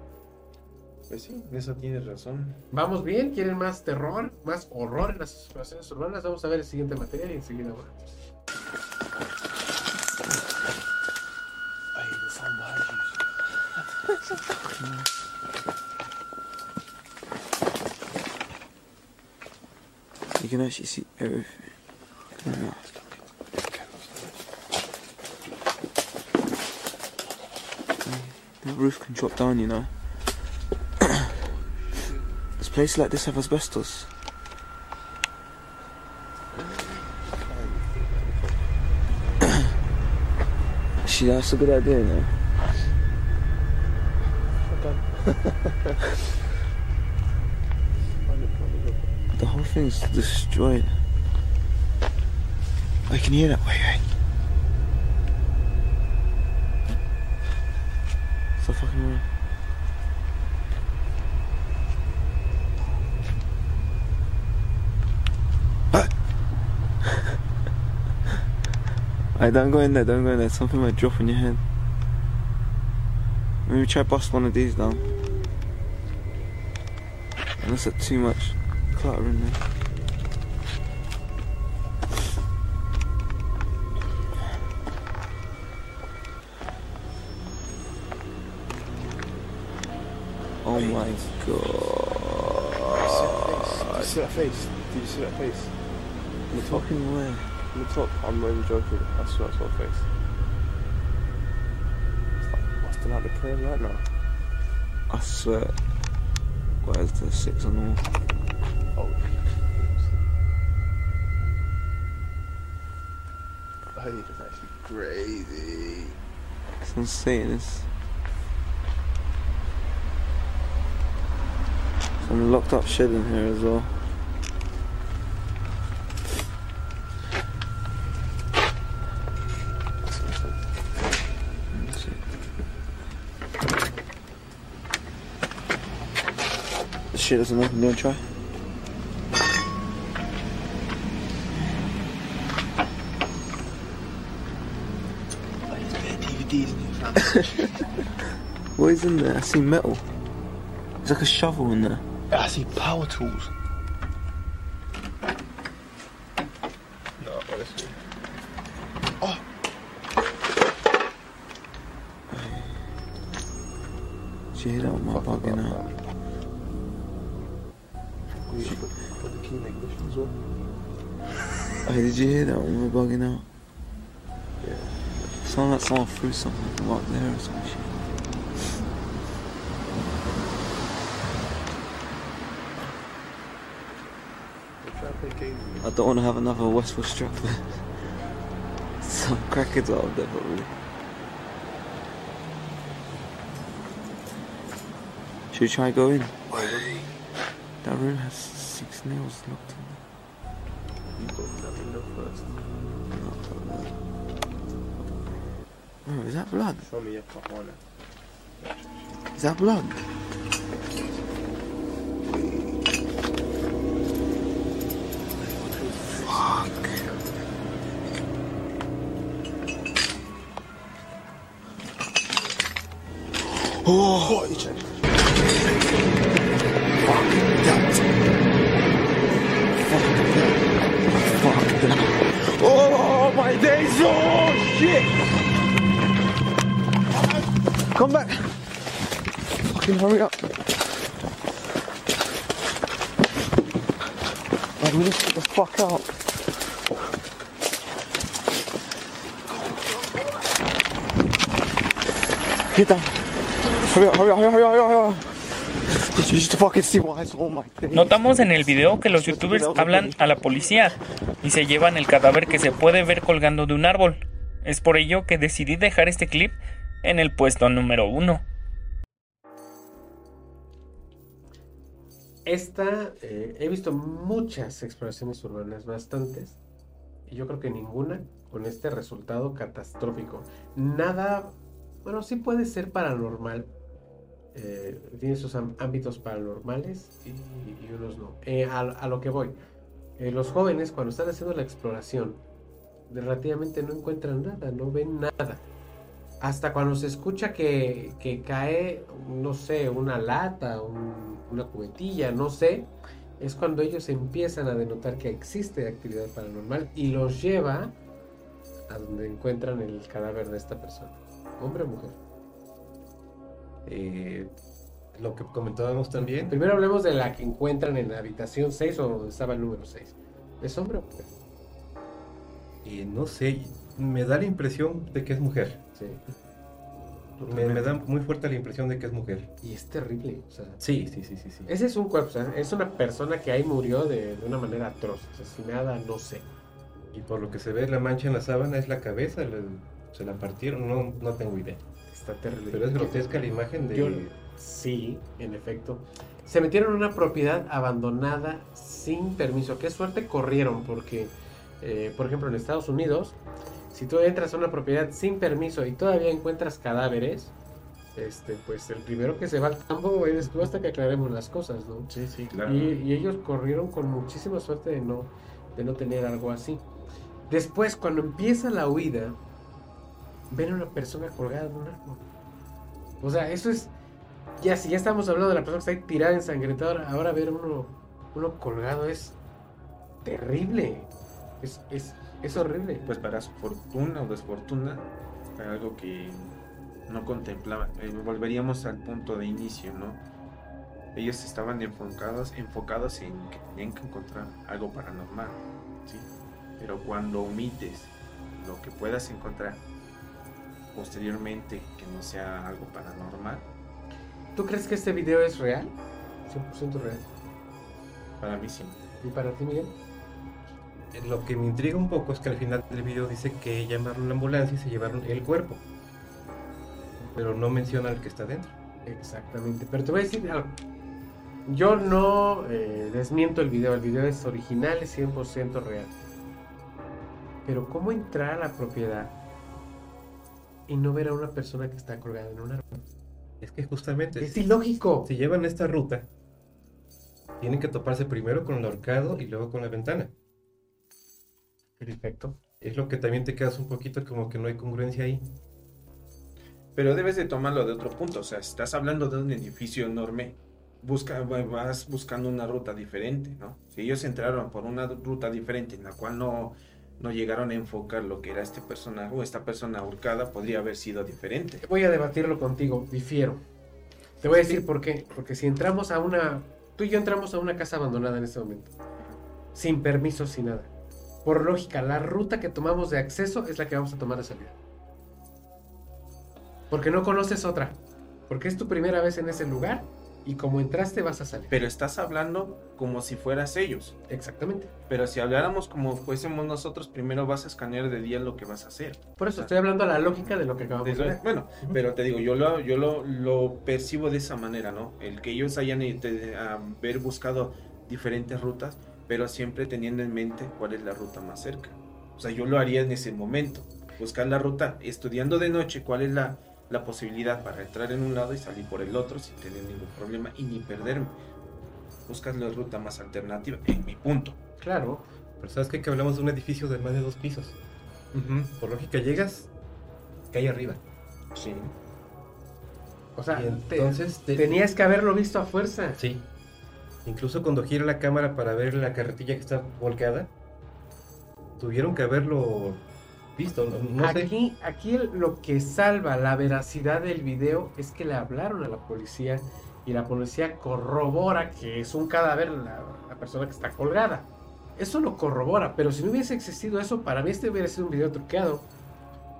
Pues sí, en eso tienes razón. Vamos bien, quieren más terror, más horror en las exploraciones urbanas. Vamos a ver el siguiente material y enseguida volvemos. You can actually see everything. Yeah. The roof can drop down, you know. Places like this have asbestos? Actually, that's a good idea, you know. The whole thing's destroyed. I can hear that. Wait, wait. So fucking weird. Ah! Alright, don't go in there, don't go in there. Something might drop on your head. Maybe try bust one of these down. Unless it's too much clutter in there. Oh my god. Did you see that face? Did you see that face? The top. Fucking way. The top. I'm not even joking. I swear I saw a face. It's like busting out the plane right now. I swear. What is the six on the wall? Oh. I think it's actually crazy. It's insane. It's, Some locked up shed in here as well. The shit doesn't open, you want to try? what is in there? I see metal. There's like a shovel in there. I see power tools. Sound like someone right there or some shit. We'll try to play games. I don't want to have another Westwood strap. There. some crackers out of there, probably. Should we try go in? That room has six nails locked that blood? Show me your pop on it. Is that blood? Fuck. Oh, Fucking hurry up. Like, we need to get the fuck out. Get down. Hurry up, hurry up, hurry up, hurry up, hurry up. You just fucking see why it's all my days. Notamos en el video que los youtubers hablan a la policía y se llevan el cadáver que se puede ver colgando de un árbol. Es por ello que decidí dejar este clip en el puesto número uno. Esta, eh, he visto muchas exploraciones urbanas, bastantes, y yo creo que ninguna con este resultado catastrófico. Nada, bueno, sí puede ser paranormal, eh, tiene sus ámbitos paranormales y, unos no. Eh, a, a lo que voy, los jóvenes cuando están haciendo la exploración, relativamente no encuentran nada, no ven nada. Hasta cuando se escucha que, que cae, no sé, una lata, un- una cubetilla, no sé, es cuando ellos empiezan a denotar que existe actividad paranormal y los lleva a donde encuentran el cadáver de esta persona, hombre o mujer. Eh, Lo que comentábamos también, primero hablemos de la que encuentran en la habitación 6 o donde estaba el número 6. ¿Es hombre o mujer? y no sé, me da la impresión de que es mujer. Sí. Me, me da muy fuerte la impresión de que es mujer. Y es terrible, o sea, Sí, sí, sí, sí. sí. Ese es un cuerpo, o sea, es una persona que ahí murió de, de una manera atroz, asesinada, no sé. Y por lo que se ve, la mancha en la sábana es la cabeza, le- se la partieron, no, no tengo idea. Está terrible. Pero es grotesca la imagen de... Yo- sí, en efecto. Se metieron en una propiedad abandonada sin permiso. Qué suerte corrieron, porque, eh, por ejemplo, en Estados Unidos, si tú entras a una propiedad sin permiso y todavía encuentras cadáveres, este, pues el primero que se va al tambo eres tú hasta que aclaremos las cosas, ¿no? Sí, sí, claro. Y, y ellos corrieron con muchísima suerte de no, de no tener algo así. Después, cuando empieza la huida, ven a una persona colgada de un árbol. O sea, eso es. Ya, si ya estamos hablando de la persona que está ahí tirada ensangrentada, ahora ver uno, uno colgado es terrible. Es, es, es horrible. Pues para su fortuna o desfortuna, fue algo que no contemplaban. Eh, volveríamos al punto de inicio, ¿no? Ellos estaban enfocados, enfocados en que tenían que encontrar algo paranormal, ¿sí? Pero cuando omites lo que puedas encontrar posteriormente que no sea algo paranormal, ¿Tú crees que este video es real? 100% real. para mí sí. ¿Y para ti, Miguel? Lo que me intriga un poco es que al final del video dice que llamaron la ambulancia y se llevaron el cuerpo. Pero no menciona al que está dentro. Exactamente. Pero te voy a decir algo. Yo no eh, desmiento el video, el video es original, es 100% real. Pero ¿cómo entrar a la propiedad y no ver a una persona que está colgada en un árbol? Es que justamente... Es ilógico. Si llevan esta ruta, tienen que toparse primero con el horcado y luego con la ventana. Perfecto. Es lo que también te quedas un poquito como que no hay congruencia ahí. Pero debes de tomarlo de otro punto. O sea, estás hablando de un edificio enorme. Busca, vas buscando una ruta diferente, ¿no? Si ellos entraron por una ruta diferente en la cual no, no llegaron a enfocar lo que era este personaje o esta persona ahorcada, podría haber sido diferente. Voy a debatirlo contigo, difiero. Te voy a decir por qué. Porque si entramos a una. Tú y yo entramos a una casa abandonada en este momento. Sin permiso, sin nada. Por lógica, la ruta que tomamos de acceso es la que vamos a tomar de salida. Porque no conoces otra. Porque es tu primera vez en ese lugar y como entraste vas a salir. Pero estás hablando como si fueras ellos. Exactamente. Pero si habláramos como fuésemos nosotros, primero vas a escanear de día lo que vas a hacer. Por eso estoy hablando a la lógica de lo que acabamos de, ver. Bueno, pero te digo, yo lo, yo lo, lo, percibo de esa manera, ¿no? El que ellos hayan eh, haber buscado diferentes rutas, pero siempre teniendo en mente cuál es la ruta más cerca. O sea, yo lo haría en ese momento. Buscar la ruta, estudiando de noche cuál es la la posibilidad para entrar en un lado y salir por el otro sin tener ningún problema y ni perderme. Buscas la ruta más alternativa, en mi punto. Claro. Pero sabes que, que hablamos de un edificio de más de dos pisos. Por lógica llegas, cae arriba. Sí. O sea, entonces tenías que haberlo visto a fuerza. Sí. Incluso cuando gira la cámara para ver la carretilla que está volcada, tuvieron que haberlo visto. aquí, aquí lo que salva la veracidad del video es que le hablaron a la policía y la policía corrobora que es un cadáver la, persona que está colgada. Eso lo corrobora, pero si no hubiese existido eso, para mí este hubiera sido un video truqueado.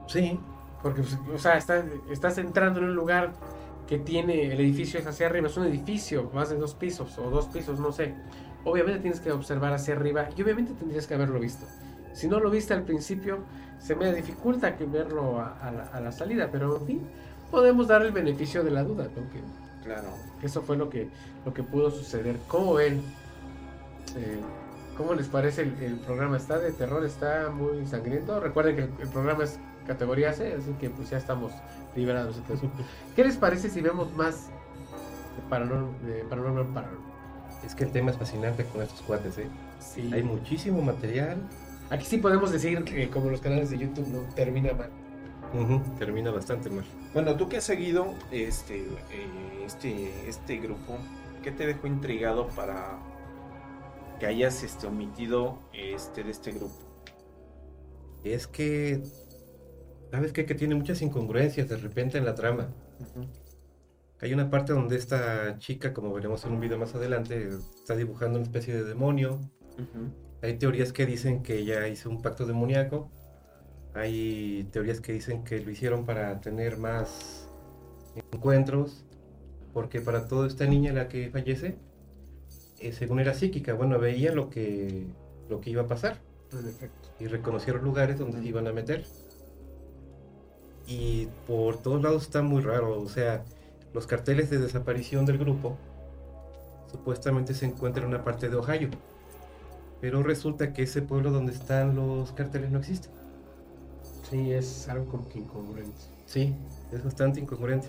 Sí. Porque, pues, o sea, estás, entrando en un lugar que tiene el edificio es hacia arriba, es un edificio, más de dos pisos o dos pisos, no sé. Obviamente tienes que observar hacia arriba y obviamente tendrías que haberlo visto. Si no lo viste al principio, se me dificulta que verlo a, la, salida, pero en fin, podemos dar el beneficio de la duda, claro. eso fue lo que, lo que pudo suceder. ¿Cómo ven? Eh, ¿Cómo les parece el, programa? ¿Está de terror? ¿Está muy sangriento? Recuerden que el, programa es categoría C, así que pues ya estamos liberados. ¿Qué les parece si vemos más de Paranormal, de Paranormal Es que el tema es fascinante con estos cuates, ¿eh? Sí. Hay muchísimo material Aquí sí podemos decir que como los canales de YouTube no termina mal. termina bastante mal. Bueno, tú que has seguido este, eh, este, este grupo, ¿qué te dejó intrigado para que hayas este, omitido este, de este grupo? Es que, ¿sabes qué? Que tiene muchas incongruencias de repente en la trama. Hay una parte donde esta chica, como veremos en un video más adelante, está dibujando una especie de demonio. Hay teorías que dicen que ella hizo un pacto demoníaco. Hay teorías que dicen que lo hicieron para tener más encuentros. Porque para toda esta niña la que fallece, eh, según era psíquica, bueno, veía lo que, lo que iba a pasar. Y reconocieron lugares donde se iban a meter. Y por todos lados está muy raro. O sea, los carteles de desaparición del grupo supuestamente se encuentran en una parte de Ohio pero resulta que ese pueblo donde están los carteles no existe. Sí, es algo como que incongruente. Sí, es bastante incongruente.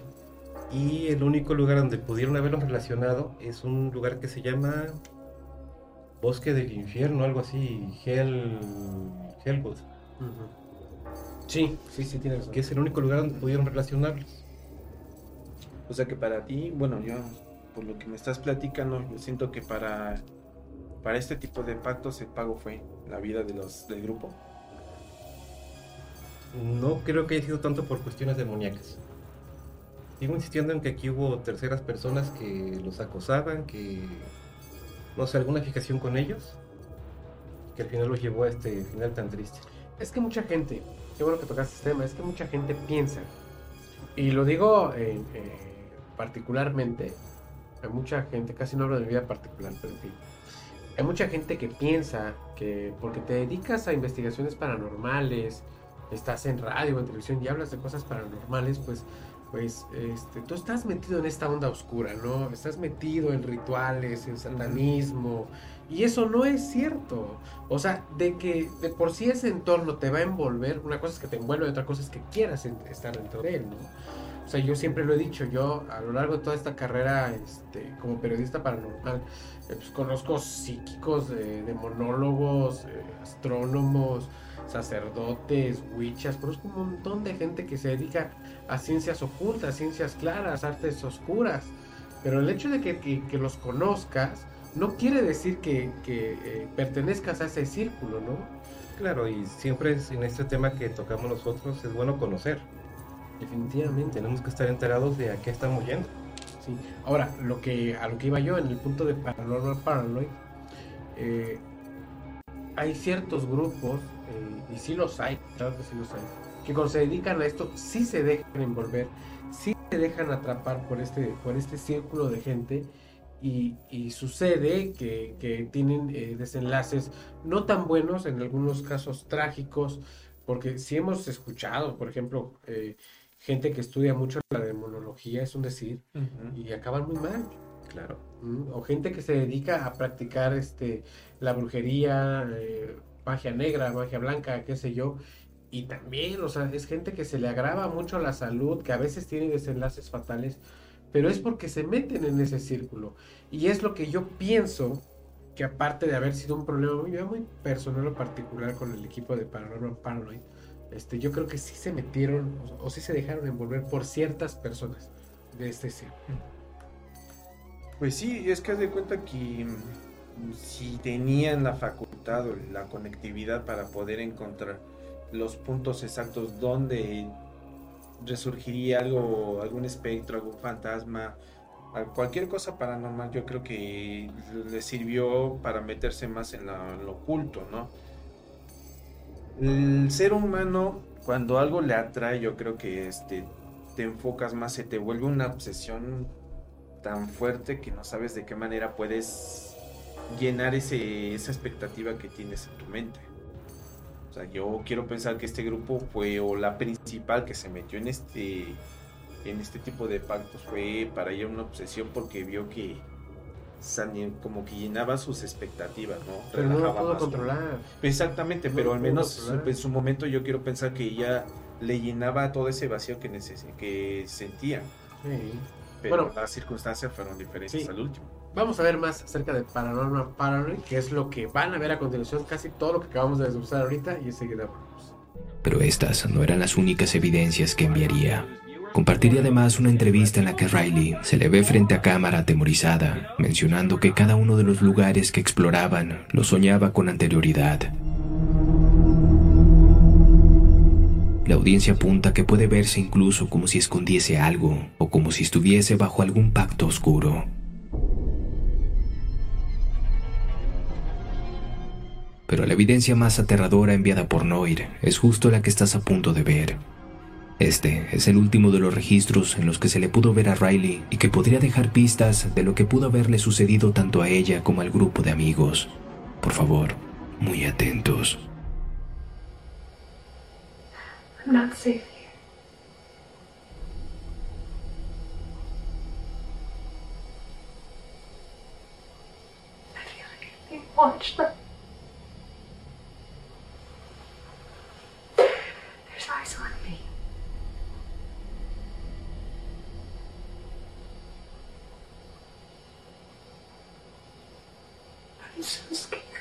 Y el único lugar donde pudieron haberlos relacionado es un lugar que se llama Bosque del Infierno, algo así, Hell, Hellwood. Sí, sí, sí, tienes Que es el único lugar donde pudieron relacionarlos. O sea que para ti, bueno, yo, por lo que me estás platicando, yo siento que para para este tipo de pactos el pago fue la vida de los del grupo. No creo que haya sido tanto por cuestiones demoníacas. Sigo insistiendo en que aquí hubo terceras personas que los acosaban, que no sé, alguna fijación con ellos, que al final los llevó a este final tan triste. Es que mucha gente, qué bueno que tocaste este tema, es que mucha gente piensa, y lo digo eh, eh, particularmente, hay mucha gente, casi no hablo de mi vida particular, pero en fin, hay mucha gente que piensa que porque te dedicas a investigaciones paranormales, estás en radio o en televisión y hablas de cosas paranormales, pues pues este, tú estás metido en esta onda oscura, ¿no? Estás metido en rituales, en satanismo, y eso no es cierto. O sea, de que de por sí ese entorno te va a envolver, una cosa es que te envuelve, otra cosa es que quieras estar dentro de él, ¿no? O sea, yo siempre lo he dicho, yo a lo largo de toda esta carrera este, como periodista paranormal, eh, pues, conozco psíquicos, de monólogos, eh, astrónomos, sacerdotes, witches, conozco un montón de gente que se dedica a ciencias ocultas, ciencias claras, artes oscuras. Pero el hecho de que, los conozcas no quiere decir que, eh, pertenezcas a ese círculo, ¿no? Claro, y siempre en este tema que tocamos nosotros es bueno conocer. Definitivamente. Tenemos que estar enterados de a qué estamos yendo. Sí. Ahora, lo que, a lo que iba yo en el punto de Paranormal Paranoid, eh, hay ciertos grupos, eh, y sí los hay, claro que sí los hay, que cuando se dedican a esto sí se dejan envolver, sí se dejan atrapar por este, por este círculo de gente y, sucede que, tienen eh, desenlaces no tan buenos, en algunos casos trágicos, porque si hemos escuchado, por ejemplo, eh, gente que estudia mucho la demonología, es un decir, y acaban muy mal. Claro. O gente que se dedica a practicar este, la brujería, eh, magia negra, magia blanca, qué sé yo, y también, o sea, es gente que se le agrava mucho la salud, que a veces tiene desenlaces fatales, pero es porque se meten en ese círculo. Y es lo que yo pienso que aparte de haber sido un problema muy, muy personal o particular con el equipo de Paranormal Paranoid, este, yo creo que sí se metieron o, sí se dejaron envolver por ciertas personas de este círculo. Pues sí, es que haz de cuenta que mm, si tenían la facultad o la conectividad para poder encontrar los puntos exactos donde resurgiría algo, algún espectro, algún fantasma, cualquier cosa paranormal, yo creo que le sirvió para meterse más en, lo oculto, ¿no? El ser humano, cuando algo le atrae, yo creo que este, te enfocas más, se te vuelve una obsesión tan fuerte que no sabes de qué manera puedes llenar ese, esa expectativa que tienes en tu mente. O sea, yo quiero pensar que este grupo fue o la principal que se metió en este en este tipo de pactos fue para ella una obsesión porque vio que como que llenaba sus expectativas, ¿no? Pero no lo pudo controlar. Exactamente, pero al menos en su momento yo quiero pensar que ella le llenaba todo ese vacío que, que sentía. Sí. Pero bueno, las circunstancias fueron diferentes al último. Vamos a ver más acerca de Paranormal Paranoid, que es lo que van a ver a continuación, casi todo lo que acabamos de desglosar ahorita y enseguida vamos. Pero estas no eran las únicas evidencias que enviaría. Compartiría además una entrevista en la que Riley se le ve frente a cámara atemorizada, mencionando que cada uno de los lugares que exploraban lo soñaba con anterioridad. La audiencia apunta que puede verse incluso como si escondiese algo o como si estuviese bajo algún pacto oscuro. Pero la evidencia más aterradora enviada por Noir es justo la que estás a punto de ver. Este es el último de los registros en los que se le pudo ver a Riley y que podría dejar pistas de lo que pudo haberle sucedido tanto a ella como al grupo de amigos. Por favor, muy atentos. So scared.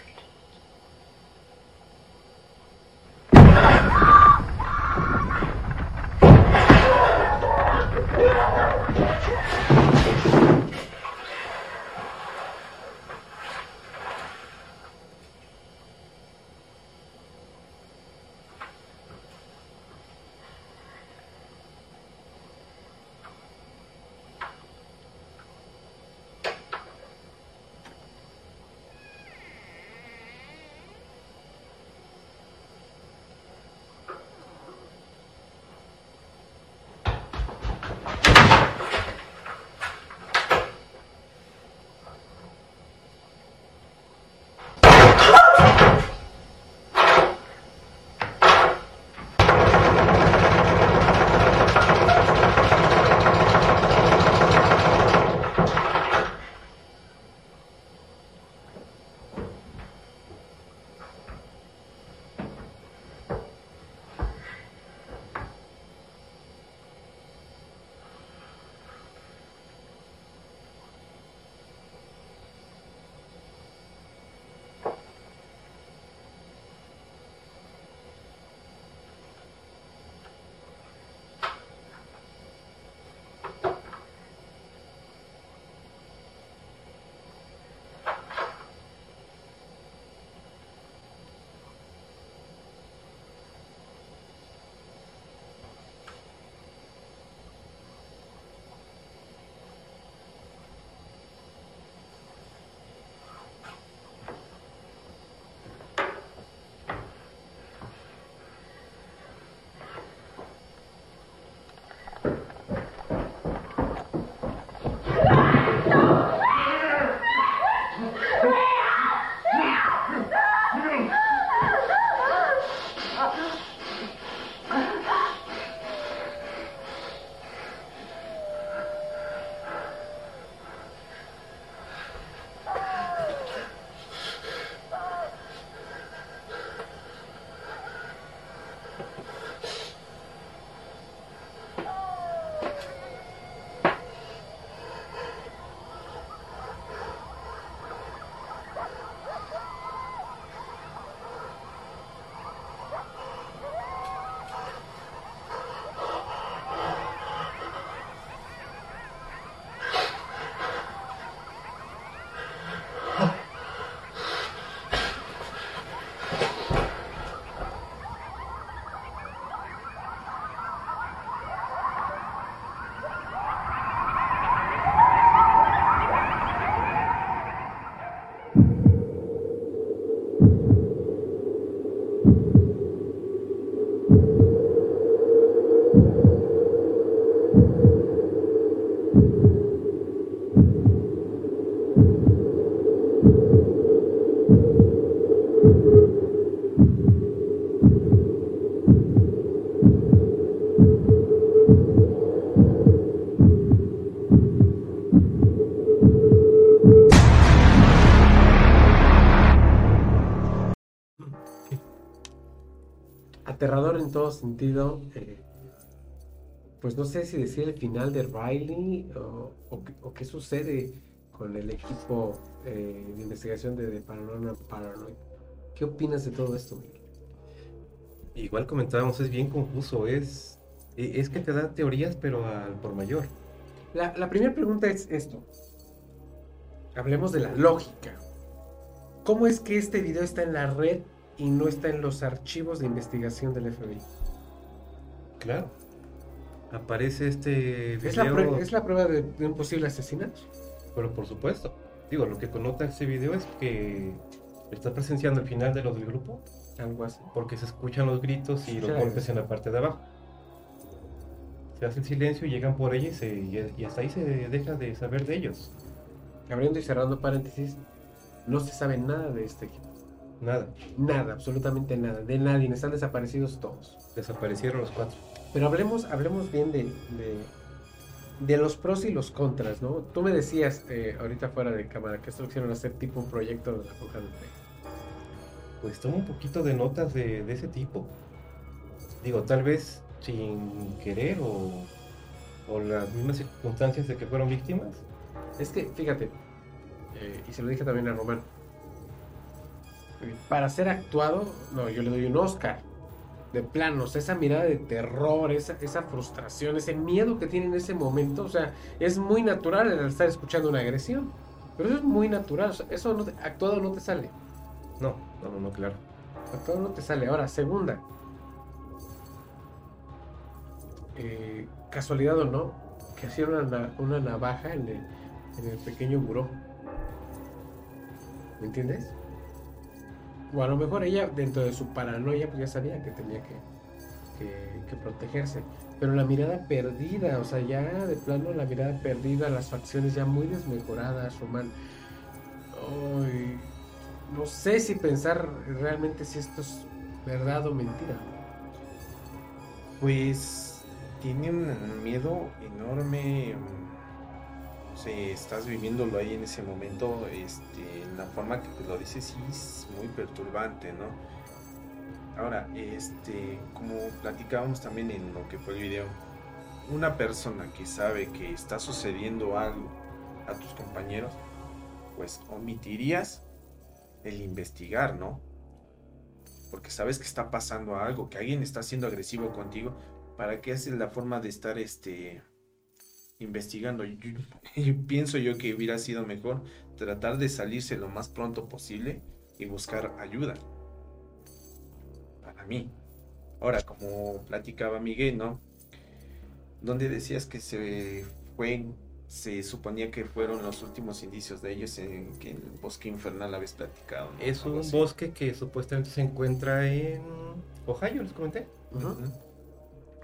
En todo sentido. Eh, pues no sé si decir el final de Riley o, qué sucede con el equipo eh, de investigación de, de Paranormal Paranoid. ¿Qué opinas de todo esto, Igual comentábamos, es bien confuso, es, e, es que te da teorías, pero al por mayor. La, la primera pregunta es esto. Hablemos de la lógica. ¿Cómo es que este video está en la red y no está en los archivos de investigación del FBI. Claro. Aparece este video. ¿Es la, prueba de, un posible asesinato? Pero por supuesto. Digo, lo que conota este video es que está presenciando el final de los del grupo. Algo así. Porque se escuchan los gritos y los golpes en la parte de abajo. Se hace el silencio y llegan por ella y, y hasta ahí se deja de saber de ellos. Abriendo y cerrando paréntesis, no se sabe nada de este equipo. Nada. Nada, absolutamente nada. De nadie. Están desaparecidos todos. Desaparecieron los cuatro. Pero hablemos, hablemos bien de, de, los pros y los contras, ¿no? Tú me decías eh, ahorita fuera de cámara que esto quisieron hacer tipo un proyecto de la Pues toma un poquito de notas de, ese tipo. Digo, tal vez sin querer o, o las mismas circunstancias de que fueron víctimas. Es que, fíjate, eh, y se lo dije también a Román, para ser actuado, no, yo le doy un Oscar. De planos, esa mirada de terror, esa, esa frustración, ese miedo que tiene en ese momento, o sea, es muy natural el estar escuchando una agresión. Pero eso es muy natural, eso no actuado no te sale. No, no, no, claro. Actuado no te sale. Ahora, segunda. Eh, casualidad o no, que hacía una, una navaja en el, en el pequeño buró. ¿Me entiendes? O a lo mejor ella, dentro de su paranoia, pues ya sabía que tenía que, que, protegerse. Pero la mirada perdida, o sea, ya de plano la mirada perdida, las facciones ya muy desmejoradas, Román. No sé si pensar realmente si esto es verdad o mentira. Pues tiene un miedo enorme si estás viviéndolo ahí en ese momento, este, la forma que lo dices sí es muy perturbante, ¿no? Ahora, este, como platicábamos también en lo que fue el video, una persona que sabe que está sucediendo algo a tus compañeros, pues omitirías el investigar, ¿no? Porque sabes que está pasando algo, que alguien está siendo agresivo contigo, ¿para qué haces la forma de estar este investigando. pienso yo que hubiera sido mejor tratar de salirse lo más pronto posible y buscar ayuda. Para mí. Ahora, como platicaba Miguel, ¿no? Donde decías que se fue, se suponía que fueron los últimos indicios de ellos en que el bosque infernal habéis platicado. Es un bosque que supuestamente se encuentra en Ohio, les comenté.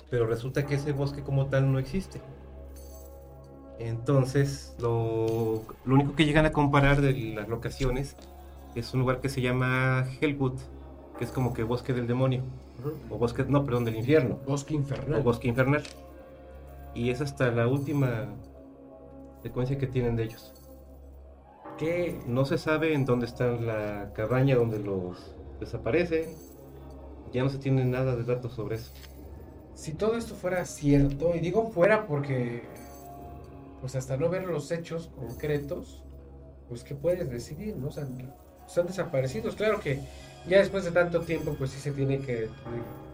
Pero resulta que ese bosque como tal no existe. Entonces, lo, único que llegan a comparar de las locaciones es un lugar que se llama Hellwood, que es como que bosque del demonio. O bosque, no, perdón, del infierno. Bosque infernal. O bosque infernal. Y es hasta la última secuencia que tienen de ellos. Que no se sabe en dónde está la cabaña donde los desaparecen. Ya no se tiene nada de datos sobre eso. Si todo esto fuera cierto, y digo fuera porque pues hasta no ver los hechos concretos, pues que puedes decidir, ¿no? O sea, están desaparecidos. Claro que ya después de tanto tiempo, pues sí se tiene que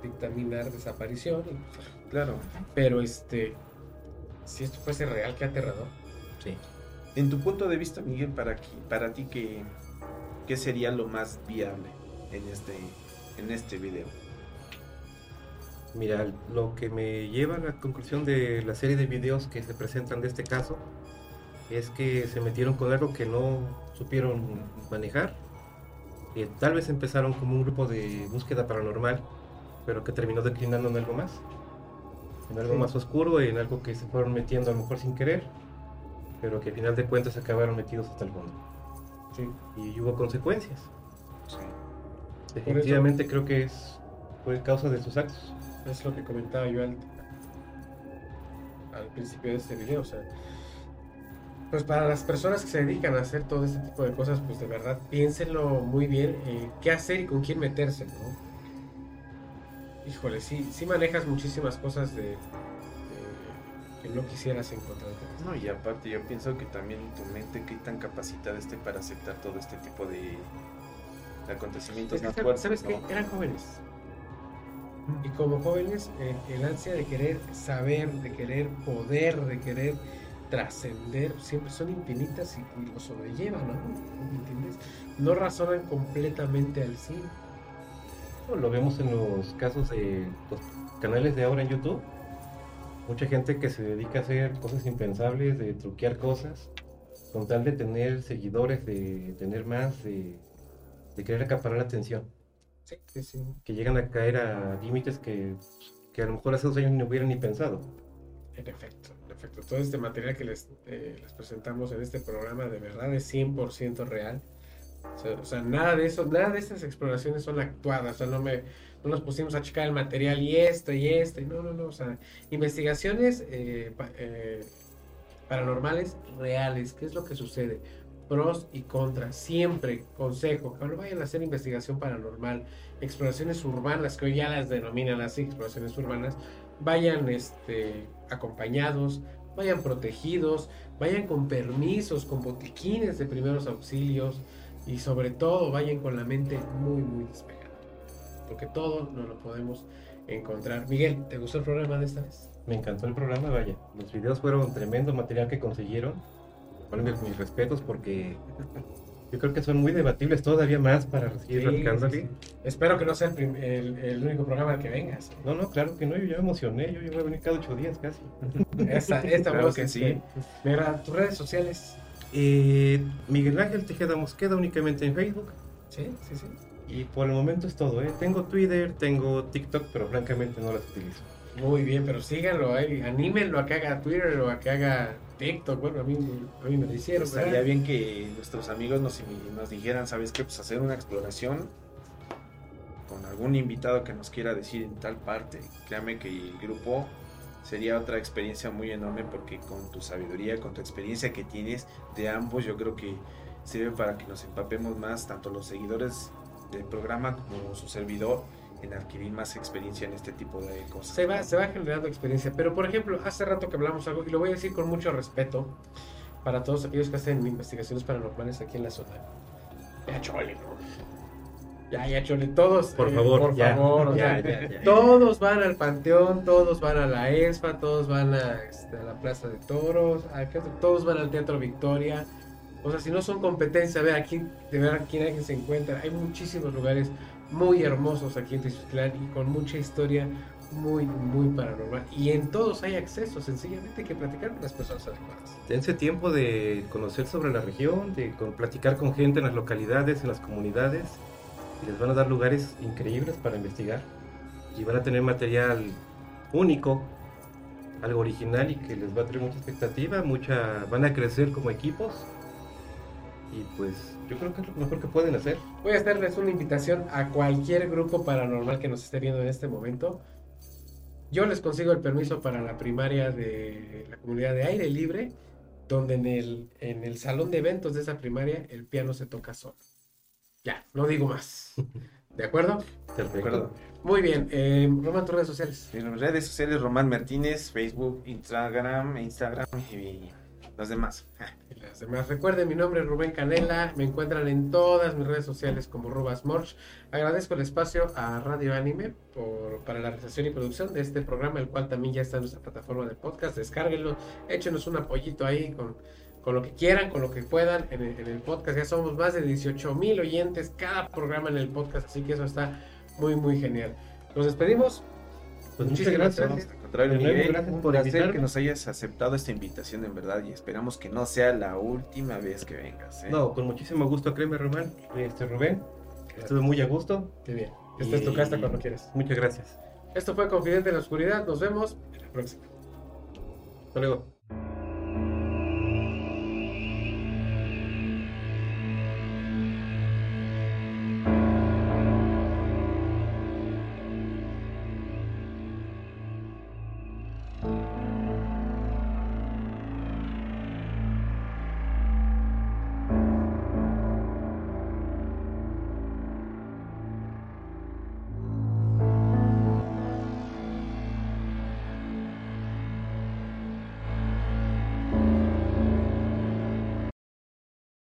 dictaminar desaparición. claro. Pero este, si esto fuese real, qué aterrador. Sí. En tu punto de vista, Miguel, para, para ti, ¿qué, ¿qué sería lo más viable en este, en este video? Mira, lo que me lleva a la conclusión de la serie de videos que se presentan de este caso es que se metieron con algo que no supieron manejar Eh, tal vez empezaron como un grupo de búsqueda paranormal, pero que terminó declinando en algo más. En algo más oscuro, en algo que se fueron metiendo a lo mejor sin querer, pero que al final de cuentas acabaron metidos hasta el fondo. Sí. Y hubo consecuencias. Definitivamente creo que es fue causa de sus actos. Es lo que comentaba yo al, al principio de este video. O sea, pues para las personas que se dedican a hacer todo este tipo de cosas, pues de verdad piénsenlo muy bien eh, qué hacer y con quién meterse, ¿no? Híjole, sí, sí manejas muchísimas cosas de, de- que no quisieras encontrarte. No, y aparte yo pienso que también tu mente qué tan capacitada esté para aceptar todo este tipo de, de acontecimientos Es que, ¿sabes- fuertes. ¿Sabes qué? Eran jóvenes. Y como jóvenes, eh, el ansia de querer saber, de querer poder, de querer trascender, siempre son infinitas y, lo sobrellevan, ¿no? ¿Me entiendes? No razonan completamente al 100. Lo vemos en los casos de los canales de ahora en YouTube. Mucha gente que se dedica a hacer cosas impensables, de truquear cosas, con tal de tener seguidores, de tener más, de, de querer acaparar la atención. Sí, sí, sí. Que llegan a caer a límites que, que a lo mejor hace dos años no hubieran ni pensado. En efecto, en efecto. Todo este material que les, eh, les presentamos en este programa de verdad es 100% real. O sea, o sea, nada de eso, nada de estas exploraciones son actuadas. O sea, no, me, no nos pusimos a checar el material y esto y esto. Y no, no, no. O sea, investigaciones eh, pa- eh, paranormales reales. ¿Qué es lo que sucede? Pros y contras. Siempre, consejo, cuando vayan a hacer investigación paranormal, exploraciones urbanas, que hoy ya las denominan así, exploraciones urbanas, vayan este, acompañados, vayan protegidos, vayan con permisos, con botiquines de primeros auxilios y sobre todo vayan con la mente muy, muy despejada. Porque todo no lo podemos encontrar. Miguel, ¿te gustó el programa de esta vez? Me encantó el programa, vaya. Los videos fueron tremendo material que consiguieron. Bueno, mis, respetos porque yo creo que son muy debatibles todavía más para seguir Sí, sí. Espero que no sea el, el- el único programa al que vengas. No, no, claro que no, yo ya me emocioné, yo, yo voy a venir cada ocho días casi. Esta, esta Claro que sí. Mira, tus redes sociales. Eh, Miguel Ángel Tejeda Mosqueda únicamente en Facebook. Sí, sí, sí. Y por el momento es todo, ¿eh? Tengo Twitter, tengo TikTok, pero francamente no las utilizo. Muy bien, pero síganlo, eh, anímenlo a que haga Twitter o a que haga TikTok. Bueno, a mí, a mí me lo hicieron. Estaría ¿verdad? bien que nuestros amigos nos, nos dijeran, ¿sabes qué? Pues hacer una exploración con algún invitado que nos quiera decir en tal parte. Créame que el grupo sería otra experiencia muy enorme porque con tu sabiduría, con tu experiencia que tienes de ambos, yo creo que sirve para que nos empapemos más, tanto los seguidores del programa como su servidor, en adquirir más experiencia en este tipo de cosas. Se va, se va generando experiencia. Pero, por ejemplo, hace rato que hablamos algo, y lo voy a decir con mucho respeto para todos aquellos que hacen investigaciones paranormales aquí en la zona. Ya, chole, ¿no? Ya, ya, chole. Todos, Por eh, favor, por ya, favor. ya, ya, ya. Todos van al panteón, todos van a la ESPA, todos van a, este, a la Plaza de Toros, a- todos van al Teatro Victoria. O sea, si no son competencia, a ver aquí, de ver a quién alguien se encuentra. Hay muchísimos lugares muy hermosos aquí en Teciutlán y con mucha historia muy, muy paranormal. Y en todos hay acceso, sencillamente que platicar con las personas adecuadas. Dense tiempo de conocer sobre la región, de platicar con gente en las localidades, en las comunidades. Les van a dar lugares increíbles para investigar. Y van a tener material único, algo original y que les va a traer mucha expectativa, mucha, van a crecer como equipos. Y pues yo creo que es lo mejor que pueden hacer. Voy a hacerles una invitación a cualquier grupo paranormal que nos esté viendo en este momento. Yo les consigo el permiso para la primaria de la comunidad de aire libre, donde en el, en el salón de eventos de esa primaria el piano se toca solo. Ya, no digo más. ¿De acuerdo? Perfecto. acuerdo. Muy bien. Eh, Roman, tus redes sociales. En las redes sociales, Román Martínez, Facebook, Instagram, Instagram y los demás. Las demás. Recuerden, mi nombre es Rubén Canela. Me encuentran en todas mis redes sociales como Rubas Morch. Agradezco el espacio a Radio Anime por, para la realización y producción de este programa, el cual también ya está en nuestra plataforma de podcast. Descárguenlo, échenos un apoyito ahí con, con lo que quieran, con lo que puedan en el, en el podcast. Ya somos más de 18 mil oyentes cada programa en el podcast, así que eso está muy, muy genial. Nos despedimos. Pues muchas Muchísimas gracias. gracias. Gracias un por placer invitarme. que nos hayas aceptado esta invitación en verdad y esperamos que no sea la última vez que vengas. ¿eh? No, con muchísimo gusto, créeme, Román, este Rubén. Estuve muy a gusto. Qué bien. Esta es tu casa cuando quieras. Muchas gracias. Esto fue Confidente en la Oscuridad. Nos vemos en la próxima. Hasta luego.